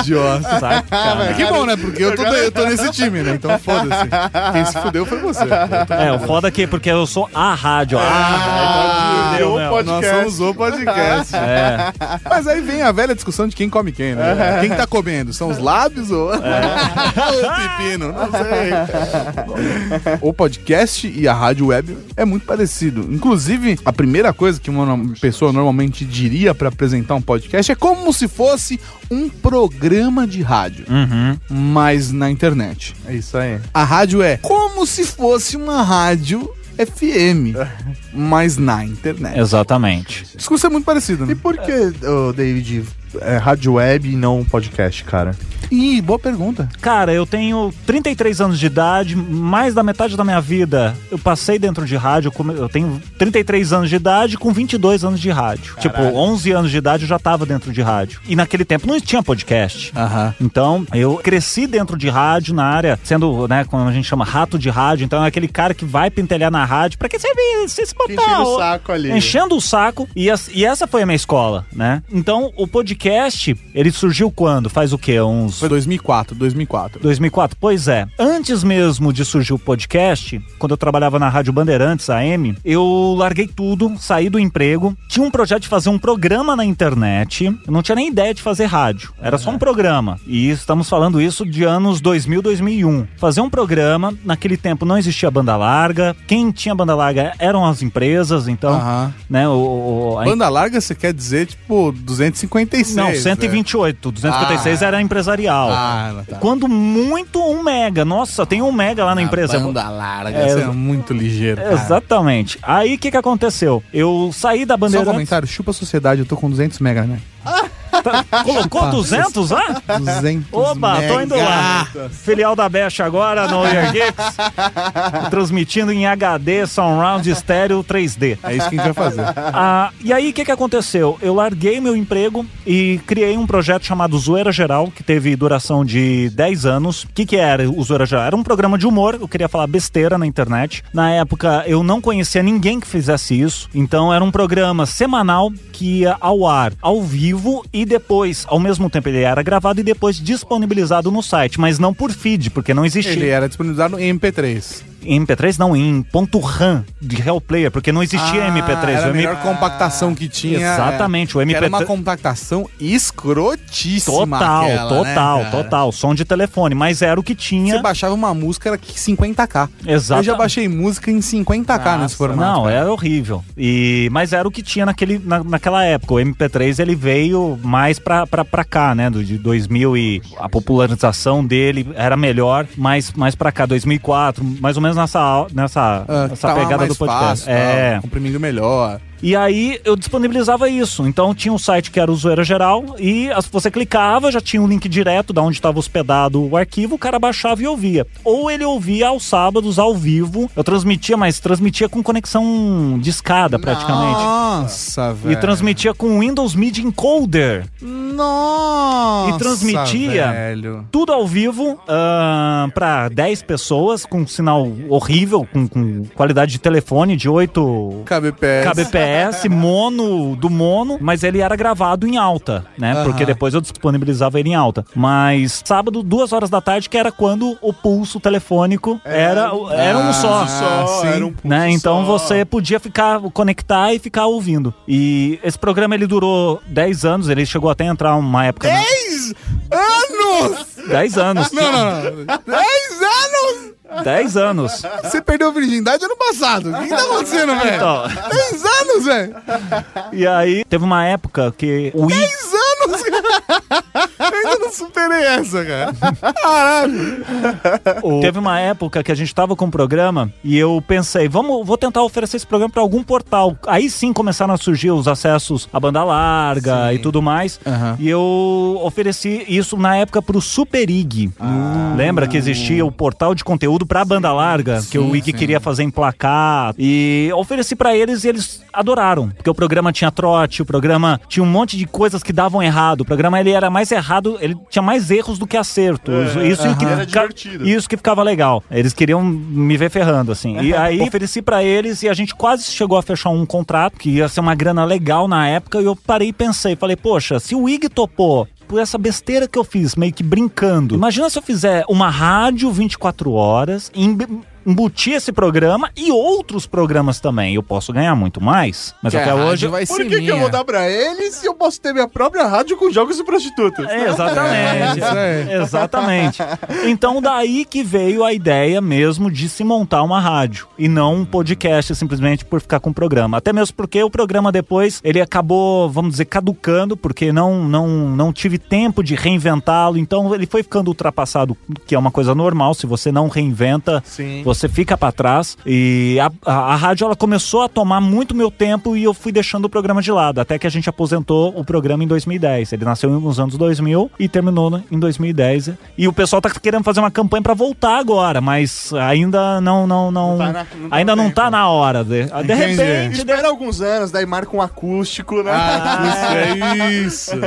Idiota. Sacanagem. Que bom, né? Porque eu tô, eu tô nesse time, né? Então foda-se. Quem se fudeu foi você. É, o foda aqui, porque eu sou a rádio. Ah, Ah, fudeu, meu. pode- Nós podcast. somos o podcast. É. Mas aí vem a velha discussão de quem come quem, né? Quem tá comendo? São os lábios *laughs* ou o pepino? Não sei. o podcast e a rádio web é muito parecido. Inclusive, a primeira coisa que uma pessoa normalmente diria pra apresentar um podcast é como se fosse um programa de rádio, Uhum. mas na internet. É isso aí. A rádio é como se fosse uma rádio FM, *laughs* mas na internet. Exatamente. O discurso é muito parecido, E né? por que, ô, David, é rádio web e não podcast, cara? Ih, boa pergunta. Cara, eu tenho 33 anos de idade, mais da metade da minha vida eu passei dentro de rádio. Eu tenho 33 anos de idade com 22 anos de rádio. Tipo, 11 anos de idade eu já tava dentro de rádio. E naquele tempo não tinha podcast. Aham. Então, eu cresci dentro de rádio na área, sendo, né, como a gente chama, rato de rádio. Então, é aquele cara que vai pentelhar na rádio. Pra que você vê? Você se. Enchendo o saco ali. Enchendo o saco. E, as- e essa foi a minha escola, né? Então, o podcast, ele surgiu quando? Faz o quê? Uns Foi 2004, 2004. 2004? Pois é. Antes mesmo de surgir o podcast, quando eu trabalhava na Rádio Bandeirantes, AM, eu larguei tudo, saí do emprego. Tinha um projeto de fazer um programa na internet. Eu não tinha nem ideia de fazer rádio. Era só um programa. E estamos falando isso de anos 2000, 2001. Fazer um programa, naquele tempo não existia banda larga. Quem tinha banda larga eram as empresas, então, Aham. né, o, o- a Banda larga, você quer dizer, tipo, 256. não, né? 128. 256 era empresarial. Ah, tá. Quando muito, um mega. Nossa, tem um mega lá na empresa. Banda larga, É, você é muito ligeiro. cara. Exatamente. Aí o que que aconteceu? Eu saí da Só um bandeira. comentário, chupa a sociedade, eu tô com 200 mega, né? Colocou 200 lá? 200 Oba, tô indo lá. mega. Filial da Best agora no Geeks. *laughs* transmitindo em HD, Surround Stereo 3D. É isso que a gente vai fazer. Ah, e aí, o que, que aconteceu? Eu larguei meu emprego e criei um projeto chamado Zoeira Geral, que teve duração de 10 anos. O que, que era o Zoeira Geral? Era um programa de humor, eu queria falar besteira na internet. Na época, eu não conhecia ninguém que fizesse isso. Então, era um programa semanal que ia ao ar, ao vivo, e depois, ao mesmo tempo, ele era gravado e depois disponibilizado no site, mas não por feed, porque não existia. Ele era disponibilizado em MP3. Em MP3 não, em ponto .ram de Real Player, porque não existia MP3. Ah, Era o a melhor compactação que tinha. Exatamente, o é, Era MP3 uma compactação escrotíssima. Total, aquela, né, total, cara? total. Som de telefone, mas era o que tinha. Você baixava uma música era 50k. Exato. Eu já baixei música em 50k nesse formato. Não, cara. era horrível. E, mas era o que tinha naquele, na, naquela época. O MP3 ele veio mais pra, pra, pra cá, né? Do, de 2000 e a popularização dele era melhor, mais, mais pra cá, 2004, mais ou menos nessa, nessa, Ah, nessa pegada do podcast. fácil, é. tava comprimindo melhor. E aí eu disponibilizava isso. Então tinha um site que era o Zoeira Geral e você clicava, já tinha um link direto da onde estava hospedado o arquivo, o cara baixava e ouvia. Ou ele ouvia aos sábados ao vivo. Eu transmitia, mas transmitia com conexão de escada praticamente. Nossa, velho. E transmitia com Windows Media Encoder. Nossa, E transmitia velho. tudo ao vivo para pra 10 pessoas, com sinal horrível, com, com qualidade de telefone de 8 KBPS. KBPS, mono do mono, mas ele era gravado em alta, né? Aham. Porque depois eu disponibilizava ele em alta. Mas sábado, duas horas da tarde, que era quando o pulso telefônico era, era um só. Ah, sim. era um pulso Né? Então só. você podia ficar conectar e ficar ouvindo. E esse programa ele durou 10 anos, ele chegou até entrar uma época. 10 anos! 10 anos. Não, não, não. 10 anos! 10 anos. Você perdeu a virgindade ano passado. O que, que tá acontecendo, velho? Então, 10 anos, velho! e aí teve uma época que o I 10 anos! Eu ainda não superei essa, cara. Caralho. Teve uma época que a gente tava com um programa e eu pensei, vamos, vou tentar oferecer esse programa pra algum portal. Aí sim começaram a surgir os acessos à banda larga e tudo mais. Aham. E eu ofereci isso na época pro Super IG. Lembra que existia o portal de conteúdo pra banda larga, que o IG sim. queria fazer em placar. E ofereci pra eles e eles adoraram. Porque o programa tinha trote, o programa tinha um monte de coisas que davam errado. O programa ele era mais errado, ele tinha mais erros do que acertos. isso que Era divertido. isso que ficava legal. Eles queriam me ver ferrando, assim. E *laughs* aí ofereci pra eles e a gente quase chegou a fechar um contrato, que ia ser uma grana legal na época, e eu parei e pensei, falei, poxa, se o IG topou por essa besteira que eu fiz, meio que brincando. Imagina se eu fizer uma rádio 24 horas, em- embutir esse programa e outros programas também. Eu posso ganhar muito mais, mas Que até hoje... vai Por que, que eu vou dar pra eles se eu posso ter minha própria rádio com jogos e prostitutas? É, exatamente. É. Exatamente. Então daí que veio a ideia mesmo de se montar uma rádio e não um podcast simplesmente por ficar com o programa. Até mesmo porque o programa depois ele acabou, vamos dizer, caducando porque não não não tive tempo de reinventá-lo. Então ele foi ficando ultrapassado, que é uma coisa normal. Se você não reinventa, Sim. você fica pra trás. E a, a, a rádio ela começou a tomar muito meu tempo e eu fui deixando o programa de lado. Até que a gente aposentou o programa em 2010. Ele nasceu nos anos 2000 e terminou no- em 2010. E o pessoal tá querendo fazer uma campanha pra voltar agora, mas ainda não não não, Não tá na- não tá ainda não tempo. tá na hora. De, de repente, Espera alguns anos, daí marca um acústico, né? Ah, isso, é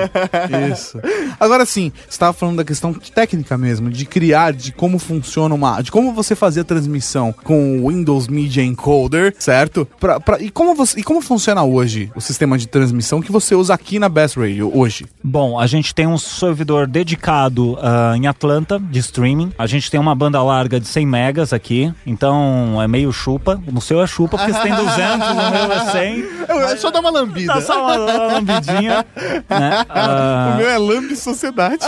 isso. Isso. Agora sim, você estava falando da questão técnica mesmo, de criar, de como funciona uma. de como você fazer a transmissão com o Windows Media Encoder, certo? Pra, pra- e, como você, e como funciona hoje o sistema de transmissão que você usa aqui na Best Radio hoje? Bom, a gente tem um servidor dedicado ah, em Atlanta de streaming. A gente tem uma banda larga de 100 megas aqui, então é meio chupa. No seu é chupa porque você tem 200, no meu é 100. *laughs* Eu, só dou uma lambida. Tá só uma, uma lambidinha, né? *laughs* Ah, O meu é Lamb Sociedade. *laughs*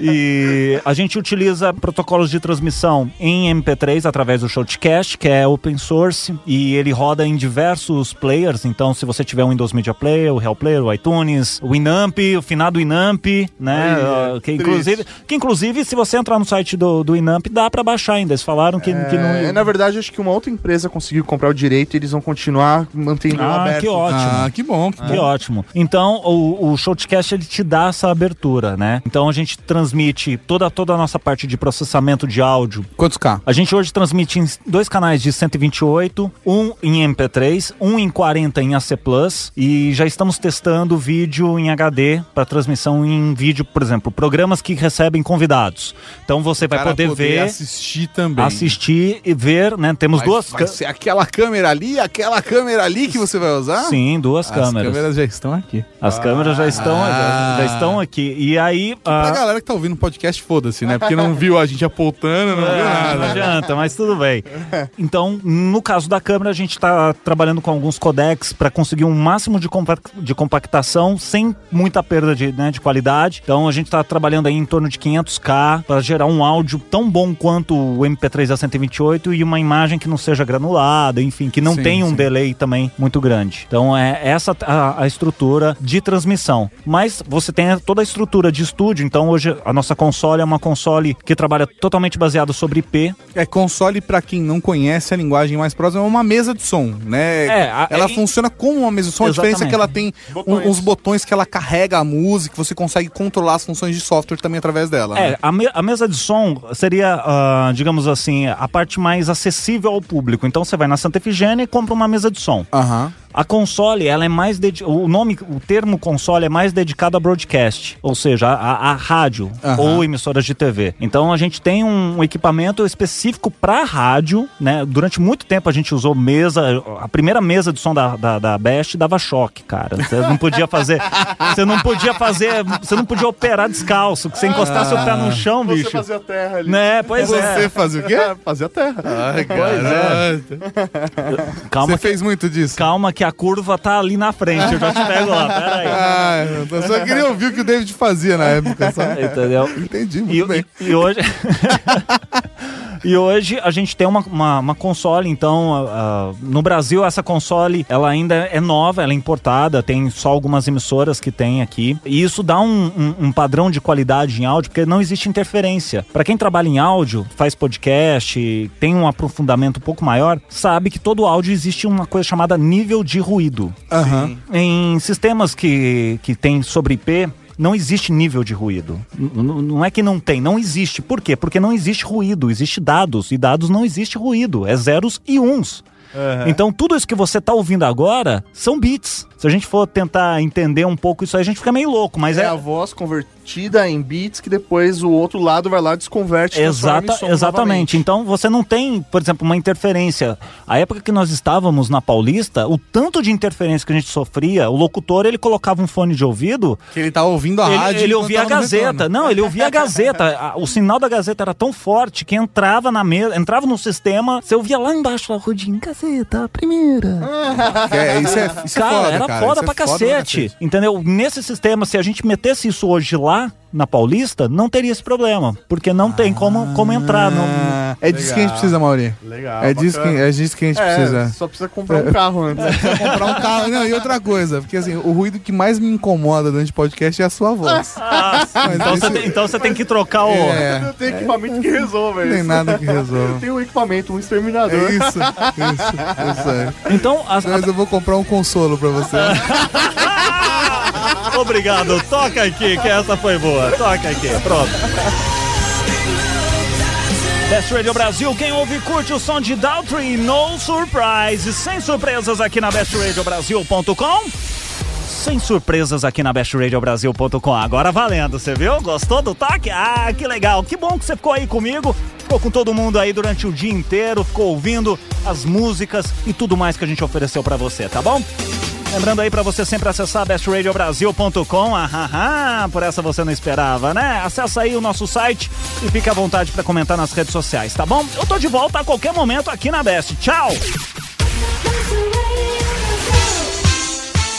E a gente utiliza protocolos de transmissão em MP3 através do Shotcast, que é open source, e ele roda em diversos players. Então, se você tiver o Windows Media Player, o Real Player, o iTunes, o Winamp, o finado Winamp, né? Ai, uh, que, inclusive, que inclusive, se você entrar no site do, do Winamp, dá pra baixar ainda. Eles falaram que, que não. É, na verdade, acho que uma outra empresa conseguiu comprar o direito e eles vão continuar mantendo Ah, aberto. que ótimo. Ah, que bom. Que Que bom. ótimo. Então, o, o Shotcast ele te dá essa abertura, né? Então a gente transmite toda, toda a nossa parte de processamento de áudio. Quantos K? A gente hoje transmite em dois canais de 128, um em MP3, um em 40 em AC Plus e já estamos testando vídeo em HD para transmissão em vídeo, por exemplo, programas que recebem convidados. Então você vai Cara, poder, ver, assistir também. assistir e ver, né? Temos Vai, duas vai ca- ser aquela câmera ali, aquela câmera ali que você vai usar? Sim, duas As câmeras. câmeras já estão aqui. As câmeras já estão, já, já estão aqui. E aí. Pra ah, galera que tá ouvindo o podcast, foda-se, né? Porque não viu a gente apontando, não viu É, nada. Não adianta, mas tudo bem. Então, no caso da câmera, a gente está trabalhando com alguns codecs para conseguir um máximo de, compa- de compactação sem muita perda de, né, de qualidade. Então, a gente está trabalhando aí em torno de 500k para gerar um áudio tão bom quanto o MP3 a 128 e uma imagem que não seja granulada, enfim, que não Sim, tenha um sim. delay também muito grande. Então, é essa a, a estrutura de transmissão. Mas você tem toda a estrutura de estúdio. Então, hoje a nossa console é uma console que trabalha totalmente baseado sobre IP. É, console, pra quem não conhece a linguagem mais próxima, é uma mesa de som, né? É, a- ela é- funciona como uma mesa de som, a diferença é que ela tem um- uns botões que ela carrega a música, você consegue controlar as funções de software também através dela. É, né? a, me- a mesa de som seria, ah, digamos assim, a parte mais acessível ao público. Então você vai na Santa Efigênia e compra uma mesa de som. Aham. A console, ela é mais o nome, o termo console é mais dedicado a broadcast, ou seja, a, a rádio Aham. ou emissoras de TV. Então a gente tem um equipamento específico para rádio, né? Durante muito tempo a gente usou mesa, a primeira mesa de som da, da, da Best dava choque, cara. Você não podia fazer, você não podia fazer, você não podia operar descalço, que você encostasse o pé no chão, Você bicho. fazia terra ali. Né, pois Você é. fazia o quê? É, *laughs* fazia terra. Ai, Pois cara. Calma Você que fez muito disso. Calma que que a curva tá ali na frente. Eu já te pego lá, pera aí. *laughs* Ah, eu só queria ouvir o que o David fazia na época. Só. Entendeu? Entendi, E, muito bem. e- e hoje. *laughs* E hoje a gente tem uma, uma, uma console, então, ah, no Brasil essa console, ela ainda é nova, ela é importada, tem só algumas emissoras que tem aqui. E isso dá um, um- um padrão de qualidade em áudio, porque não existe interferência. Pra quem trabalha em áudio, faz podcast, tem um aprofundamento um pouco maior, sabe que todo áudio existe uma coisa chamada nível de ruído. Aham. Em sistemas que, que tem sobre IP, não existe nível de ruído. N- não é que não tem, não existe. Por quê? Porque não existe ruído, existe dados. E dados não existe ruído, é zeros e uns. Então tudo isso que você tá ouvindo agora são bits. Se a gente for tentar entender um pouco isso aí, a gente fica meio louco, mas É é, a voz convertida em bits que depois o outro lado vai lá desconverte. Exata, em som exatamente. Então você não tem, por exemplo, uma interferência. A época que nós estávamos na Paulista, o tanto de interferência que a gente sofria, o locutor ele colocava um fone de ouvido Que ele tá ouvindo a ele, rádio. ele ouvia a Gazeta. retorno. Não, ele ouvia a Gazeta. O sinal da Gazeta era tão forte que entrava na mesa, entrava no sistema, você ouvia lá embaixo a rodinha, Gazeta, a primeira. *laughs* É- isso é, isso é cara, foda, era cara. foda Isso pra é cacete, Entendeu? Nesse sistema, se a gente metesse isso hoje lá, na Paulista, não teria esse problema. Porque não tem como, como entrar. Não, Ah, é disso que a gente Legal. precisa, Mauri. Legal, É disso, que, é disso que a gente É, precisa. só precisa comprar um carro antes. Precisa comprar um carro. Não, e outra coisa, porque assim, o ruído que mais me incomoda durante o podcast é a sua voz. *laughs* Mas então, isso- você tem, então você tem que trocar o. É, Eu tenho equipamento que resolve não tem isso. nada que Eu resolva. tenho um equipamento, um exterminador. É isso, isso, isso aí. Então, as- Mas eu vou comprar um consolo pra você. *laughs* Obrigado, toca aqui, que essa foi boa. Toca aqui, pronto. Best Radio Brasil, quem ouve curte o som de Daltrey, no surprise, sem surpresas aqui na bestradiobrasil.com. Sem surpresas aqui na bestradiobrasil.com. Agora valendo, você viu? Gostou do toque? Ah, que legal. Que bom que você ficou aí comigo. Ficou com todo mundo aí durante o dia inteiro, ficou ouvindo as músicas e tudo mais que a gente ofereceu pra você, tá bom? Lembrando aí pra você sempre acessar bestradiobrasil.com. Ah, por essa você não esperava, né? Acessa aí o nosso site e fique à vontade pra comentar nas redes sociais, tá bom? Eu tô de volta a qualquer momento aqui na Best. Tchau!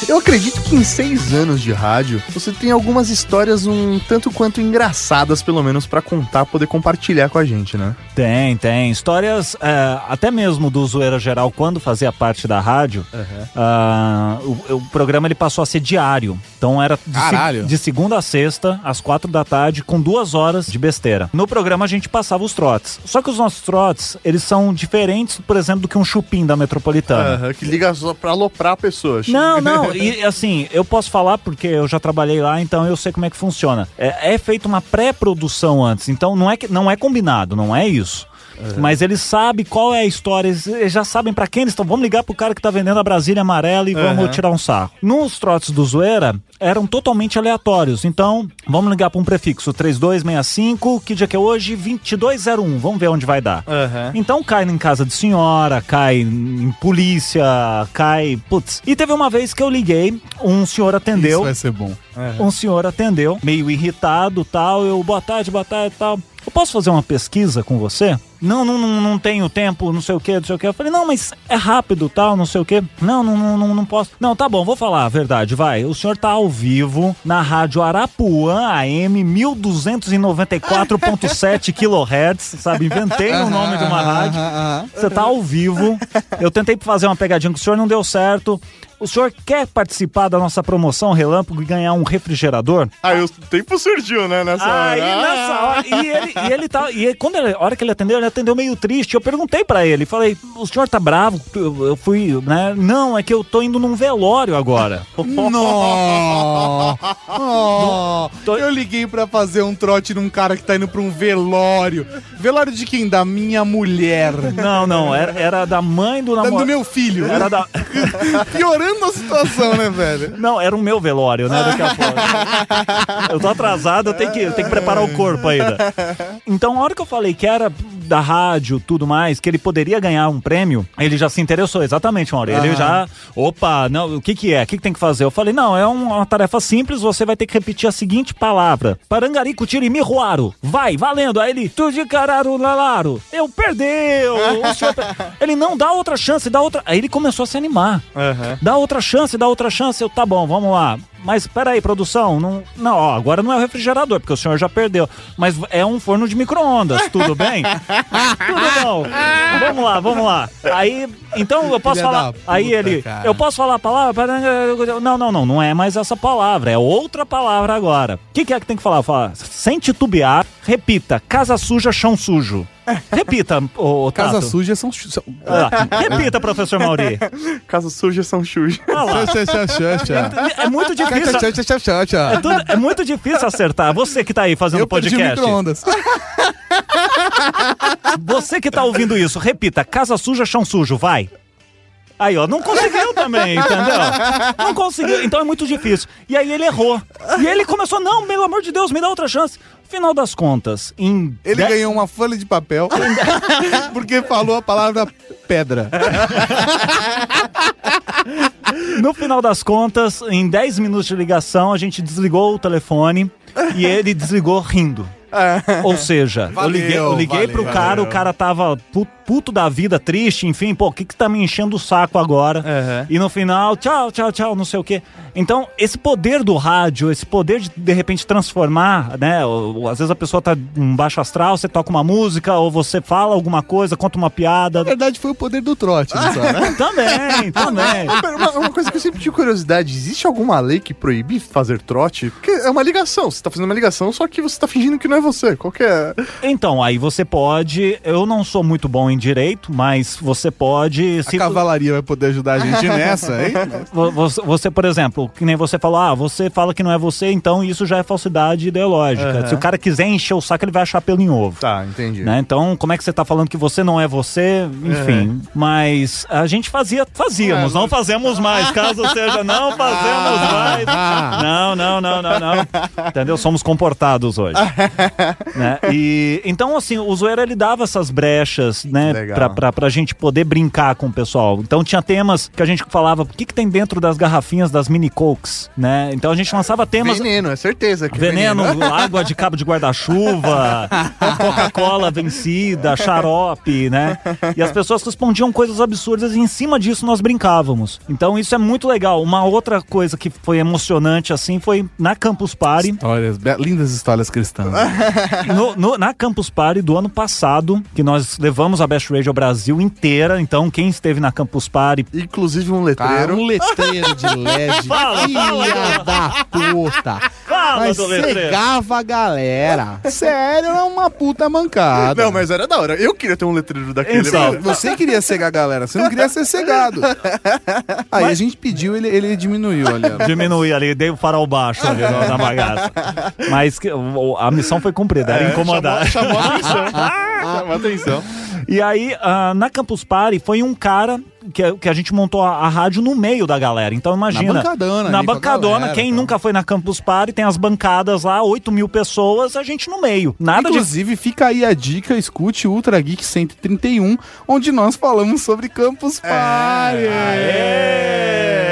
Eu acredito que em seis anos de rádio, você tem algumas histórias um tanto quanto engraçadas, pelo menos, pra contar, poder compartilhar com a gente, né? Tem, tem. Histórias, é, até mesmo do Zoeira Geral, quando fazia parte da rádio, ah, o, o programa ele passou a ser diário. Então era de, de segunda a sexta, às quatro da tarde, com duas horas de besteira. No programa a gente passava os trotes. Só que os nossos trotes, eles são diferentes, por exemplo, do que um chupim da Metropolitana. Aham, que liga só pra aloprar a pessoa. Não, não, *laughs* e assim, eu posso falar porque eu já trabalhei lá, então eu sei como é que funciona. É, é feita uma pré-produção antes, então não é, que, não é combinado, não é isso. Mas eles sabem qual é a história, eles, já sabem pra quem eles estão. Vamos ligar pro cara que tá vendendo a Brasília amarela e vamos tirar um sarro. Nos trotes do Zoeira, eram totalmente aleatórios. Então, vamos ligar pra um prefixo 3265, que dia que é hoje? 2201. Vamos ver onde vai dar. Aham. Então cai em casa de senhora, cai em polícia, cai. Putz. E teve uma vez que eu liguei, um senhor Isso atendeu. vai ser bom. Um senhor atendeu, meio irritado tal. Eu, boa tarde, boa tarde tal. Eu posso fazer uma pesquisa com você? Não, não, não, não tenho tempo, não sei o que, não sei o que. Eu falei, não, mas é rápido tal, não sei o que. Não, não, não, não, não posso. Não, tá bom, vou falar a verdade, vai. O senhor tá ao vivo na rádio Arapuã, AM 1294.7 kHz, sabe? Inventei o nome de uma rádio. Você tá ao vivo. Eu tentei fazer uma pegadinha com o senhor, não deu certo. O senhor quer participar da nossa promoção Relâmpago e ganhar um refrigerador? Aí o tempo surgiu, né, nessa Aí hora. nessa hora. E ele, e ele tá. E ele- quando ele, a hora que ele atendeu, ele atendeu meio triste. Eu perguntei pra ele, falei, o senhor tá bravo? Eu, eu fui, né? Não, é que eu tô indo num velório agora. *laughs* Não! Oh, Tô- Eu liguei pra fazer um trote num cara que tá indo pra um velório. Velório de quem? Da minha mulher. Não, não, era, era da mãe do namorado. Do meu filho. Era da. *laughs* Piorando a situação, né, velho? Não, era o meu velório, né? Daqui a pouco. *laughs* Eu tô atrasado, eu tenho que, eu tenho que preparar o corpo ainda. Então, a hora que eu falei que era da rádio, tudo mais, que ele poderia ganhar um prêmio, ele já se interessou, exatamente, Mauro. Ele já, opa, não, o que que é? O que que tem que fazer? Eu falei, não, é um- uma tarefa simples, você vai ter que repetir a seguinte palavra. Parangarico tirimiruaro. Vai, valendo. Aí ele, tu de cararo lalaro. Eu perdeu. Ele não dá outra chance, dá outra. Aí ele começou a se animar. Dá outra chance, dá outra chance. Eu, tá bom, vamos lá. Mas peraí, produção, não, não, ó, agora não é o refrigerador, porque o senhor já perdeu. Mas é um forno de micro-ondas, tudo bem? *laughs* tudo bom. Vamos lá, vamos lá. Aí, então eu posso Filha falar. da aí puta, ele, cara. eu posso falar a palavra? Não, não, não, não é mais essa palavra, é outra palavra agora. O que, que é que tem que falar? Fala, sem titubear, repita: casa suja, chão sujo. *laughs* Repita, ô, Tato. Casa suja são. são... Ah, repita, professor Mauri. *laughs* Casa suja são tchá, tchá, tchá. É muito difícil. É, tudo- é muito difícil acertar. Você que tá aí fazendo Eu podcast. Você que tá ouvindo isso, repita: casa suja, chão sujo, vai. Aí, ó, não conseguiu também, *laughs* entendeu? Não conseguiu, então é muito difícil. E aí ele errou. E ele começou, não, pelo amor de Deus, me dá outra chance. Final das contas, em Ele de- ganhou uma folha de papel *laughs* porque falou a palavra pedra. *laughs* no final das contas, em 10 minutos de ligação, a gente desligou o telefone e ele desligou rindo. Ou seja, eu Valeu, liguei, eu liguei valeu, pro cara, valeu. o cara tava pu- puto da vida, triste, enfim, pô, o que que tá me enchendo o saco agora? Uhum. E no final, tchau, tchau, tchau, não sei o quê. Então, esse poder do rádio, esse poder de de repente transformar, né? ou- ou às vezes a pessoa tá um baixo astral, você toca uma música, ou você fala alguma coisa, conta uma piada. Na verdade, foi o poder do trote, não sabe? *laughs* também, também. Uma, uma coisa que eu sempre tive curiosidade, existe alguma lei que proíbe fazer trote? Porque é uma ligação, você tá fazendo uma ligação, só que você tá fingindo que não é você. Qual que é? Então, aí você pode. Eu não sou muito bom em direito, mas você pode. A cavalaria vai poder ajudar a gente nessa, hein? *laughs* Vo- Você, você, por exemplo, que nem você falou, ah, você fala que não é você, então isso já é falsidade ideológica. Aham. Se o cara quiser encher o saco, ele vai achar pelo em ovo. Tá, entendi. Né? Então, como é que você tá falando que você não é você? Enfim, mas a gente fazia, fazíamos, não fazemos mais, caso *laughs* seja, não fazemos mais. Não, não, não, não, não. Entendeu? Somos comportados hoje. *laughs* né? E então assim, o Zoeira ele dava essas brechas, né, Legal. pra, pra, pra gente poder brincar com o pessoal. Então tinha temas que a gente falava, o que que tem dentro das garrafinhas das mini cokes, né? Então a gente lançava temas Veneno, é certeza que é Veneno, *laughs* água de cabo de guarda-chuva, *laughs* Coca-Cola vencida, xarope, né? E as pessoas respondiam coisas absurdas e em cima disso nós brincávamos. Então isso é muito legal. Uma outra coisa que foi emocionante assim foi na Campus Party, Histórias, lindas histórias cristãs. no- no- na Campus Party do ano passado, que nós levamos a Best Radio Brasil inteira. Então quem esteve na Campus Party Inclusive um Cara, letreiro. um letreiro de *laughs* LED. Fala, filha da puta. Fala Mas do letreiro. cegava a galera. Sério, era uma puta mancada. Não, mas era da hora. Eu queria ter um letreiro daquele. Mano. Você queria cegar a galera, você não queria ser cegado. Aí a gente pediu, ele, ele diminuiu, olha. Diminuir ali, dei o farol baixo ali na, na bagaça. Mas a missão foi cumprida, era incomodar. Chamou a atenção. *laughs* Chamou a atenção. E aí, ah, na Campus Party, foi um cara que, que a gente montou a, a rádio no meio da galera. Então imagina. Na bancadona Na bancadona, galera, quem tá. nunca foi na Campus Party, tem as bancadas lá, 8 mil pessoas, a gente no meio. Nada de. Inclusive, fica aí a dica, escute o Ultra Geek 131, onde nós falamos sobre Campus Party. Aê!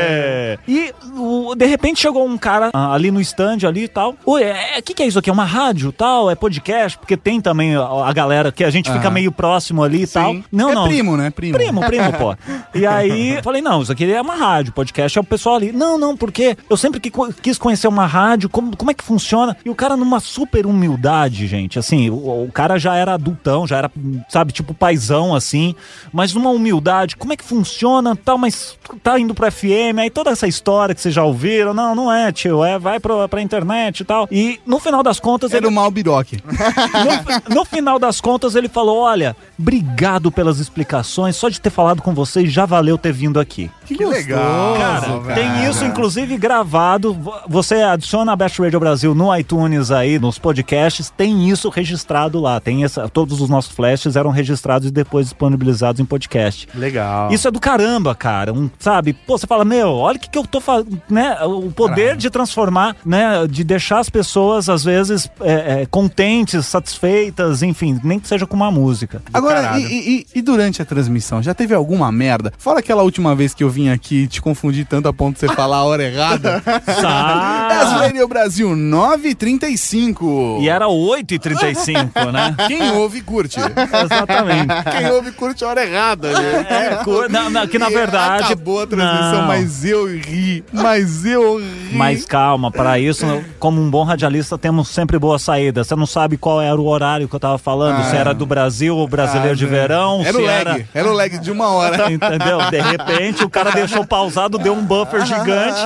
E o- de repente chegou um cara ah, ali no stand ali e tal. Oi, o que, que é isso aqui? É uma rádio tal? É podcast? Porque tem também a, a galera que a gente fica meio próximo ali e tal. Não, é não. primo, né? Primo. Primo, primo, pô. *laughs* E aí, falei, não, isso aqui é uma rádio, podcast é o pessoal ali. Não, não, porque eu sempre que quis conhecer uma rádio, como, como é que funciona? E o cara numa super humildade, gente, assim, o, o cara já era adultão, já era, sabe, tipo paizão, assim, mas numa humildade, como é que funciona, tal, mas tá indo pro FM, aí toda essa história que vocês já ouviram, não, não é, tio, é, vai pro, pra internet e tal. E no final das contas, Era ele, o Malbiroque. *laughs* no, no final das contas, ele falou: Olha, obrigado pelas explicações. Só de ter falado com vocês já valeu ter vindo aqui. Que legal. Cara, velho. tem isso, inclusive, gravado. Vo- Você adiciona a Best Radio Brasil no iTunes aí, nos podcasts, tem isso registrado lá. Tem essa, todos os nossos flashes eram registrados e depois disponibilizados em podcast. Legal. Isso é do caramba, cara. Um, sabe? Pô, você fala, meu, olha que que eu tô fazendo, né? O poder de transformar, né? De deixar as pessoas, às vezes, é, é, contentes, satisfeitas, enfim, nem que seja com uma música. Agora, e, e- e durante a transmissão, já teve alguma merda? Fala aquela última vez que eu vim aqui e te confundi tanto a ponto de você falar a hora errada. *laughs* Sa- Radio Brasil 935. E era 8h35, né? *laughs* Quem ouve, curte. Exatamente. Quem ouve, curte a hora errada. né? É, co- na- na- que na verdade. Acabou a transmissão, Não. mas eu ri. Mas eu ri. Mas calma, para isso, como um bom radialista, temos sempre boa saída. Você não sabe qual era o horário que eu tava falando, se era do Brasil ou brasileiro de Ah, verão, Era o lag. era. Era o lag de uma hora. *laughs* Entendeu? De repente o cara deixou pausado, deu um buffer gigante.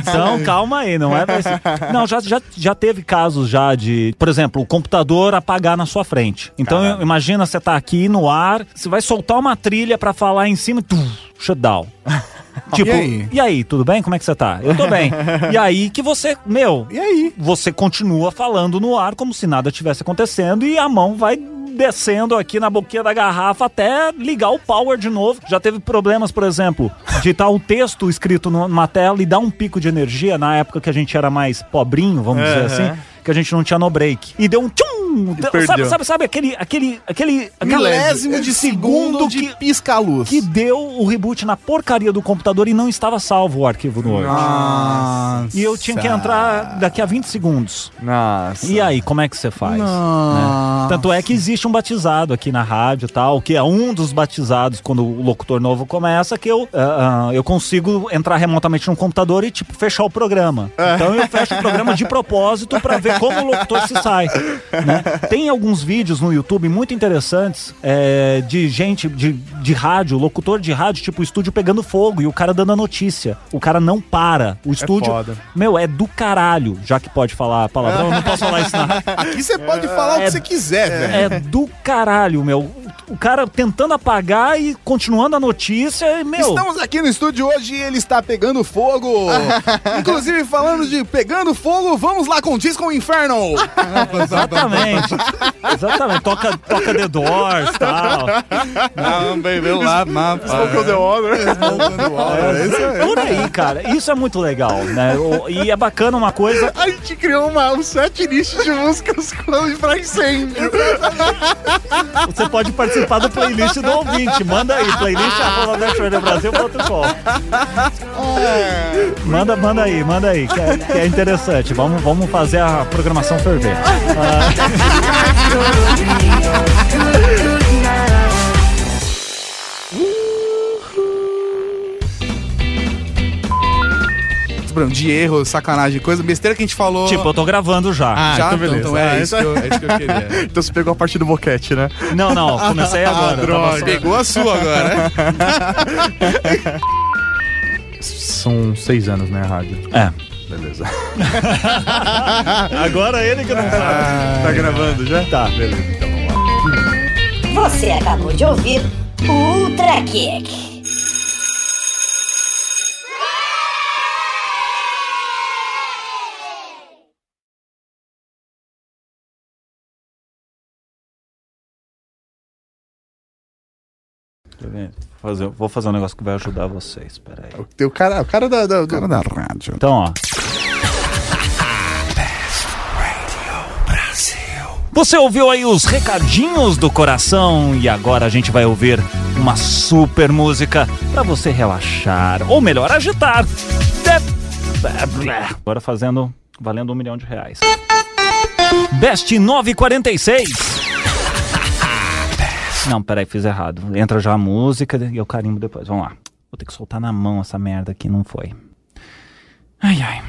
então, calma aí, não é? Não, já, já, já teve casos já de, por exemplo, o computador apagar na sua frente. Então, imagina você tá aqui no ar, você vai soltar uma trilha pra falar em cima, tum, shutdown. Tipo, E aí? e aí, tudo bem? Como é que você tá? Eu tô bem. E aí que você, meu, E aí? você continua falando no ar como se nada tivesse acontecendo e a mão vai descendo aqui na boquinha da garrafa até ligar o power de novo. Já teve problemas, por exemplo, de estar um texto escrito numa tela e dar um pico de energia na época que a gente era mais pobrinho, vamos dizer assim, que a gente não tinha no break. E deu um tchum! Deu- sabe, sabe, sabe aquele aquele aquele Milésimo de segundo de que pisca-luz. que deu o reboot na porcaria do computador e não estava salvo o arquivo no Word. Nossa. E eu tinha que entrar daqui a 20 segundos. Nossa. E aí, como é que você faz? Né? Tanto é que existe um batizado aqui na rádio e tal, que é um dos batizados quando o locutor novo começa, que eu, ah, ah, eu consigo entrar remotamente no computador e, tipo, fechar o programa. Então eu fecho o programa de propósito pra *laughs* ver *laughs* como o locutor se sai. né? Tem alguns vídeos no YouTube muito interessantes é, de gente de, de rádio, locutor de rádio, tipo, o estúdio pegando fogo e o cara dando a notícia. O cara não para. O estúdio. foda. meu, é do caralho, já que pode falar palavrão, eu não posso falar isso na *laughs* Aqui você pode falar o que É- você quiser, velho. é do caralho, meu. O cara tentando apagar e continuando a notícia, e, meu. Estamos aqui no estúdio hoje e ele está pegando fogo. *laughs* Inclusive, falando de pegando fogo, vamos lá com Disco Inferno. *laughs* Exatamente. Exatamente. Toca, toca The Doors e tal. Não, baby, lá, Smoke the Water. É isso aí. Por aí, cara. Isso é muito legal, né? O- E é bacana uma coisa. A gente criou uma, um set list de músicas *laughs* com- pra incêndio. Você pode participar do playlist do ouvinte. Manda aí, playlist arroba Brasil.com. Manda, manda aí, manda aí, que é, que é interessante. Vamos, vamos fazer a programação ferver. Bruno, de erro, sacanagem, coisa, besteira que a gente falou. Tipo, eu tô gravando já. Ah, já, então então, beleza. então é, Ah, isso que eu, é isso que eu queria. *laughs* Então você pegou a parte do boquete, né? Não, não, *laughs* comecei agora. droga. Tava só- Pegou a sua agora. *laughs* São seis anos, né, a rádio? É. Beleza. *laughs* Agora ele que não sabe. Tá gravando já? Tá. Beleza, então vamos lá. Você acabou de ouvir o Ultra Kick. Fazer, vou fazer um negócio que vai ajudar vocês. Pera aí. Tem o cara, o cara da. da- do- Cara da rádio. Então, ó. Você ouviu aí os recadinhos do coração e agora a gente vai ouvir uma super música pra você relaxar, ou melhor, agitar. Agora fazendo, valendo um milhão de reais. Best 946. Não, peraí, fiz errado. Entra já a música e eu carimbo depois. Vamos lá. Vou ter que soltar na mão essa merda aqui, não foi. Ai, ai.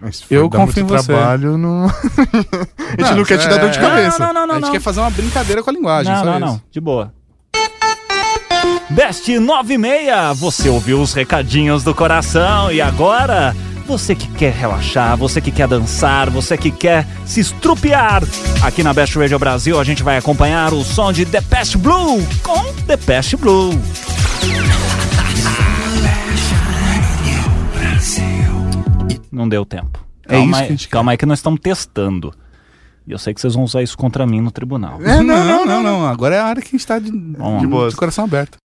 Mas Eu confio muito em você. trabalho, não... *laughs* a gente não, quer te dar dor de é- cabeça. Não, não, não, a gente não. quer fazer uma brincadeira com a linguagem, Não, só não, isso. não. De boa. Best 96, você ouviu os recadinhos do coração e agora você que quer relaxar, você que quer dançar, você que quer se estrupiar. Aqui na Best Radio Brasil a gente vai acompanhar o som de The Pest Blue com The Pest Blue. Não deu tempo. É Calma, isso aí, que a gente quer. calma aí que nós estamos testando. E eu sei que vocês vão usar isso contra mim no tribunal. É, não, não, não, não. Agora é a área que a gente tá de, de, de coração aberto.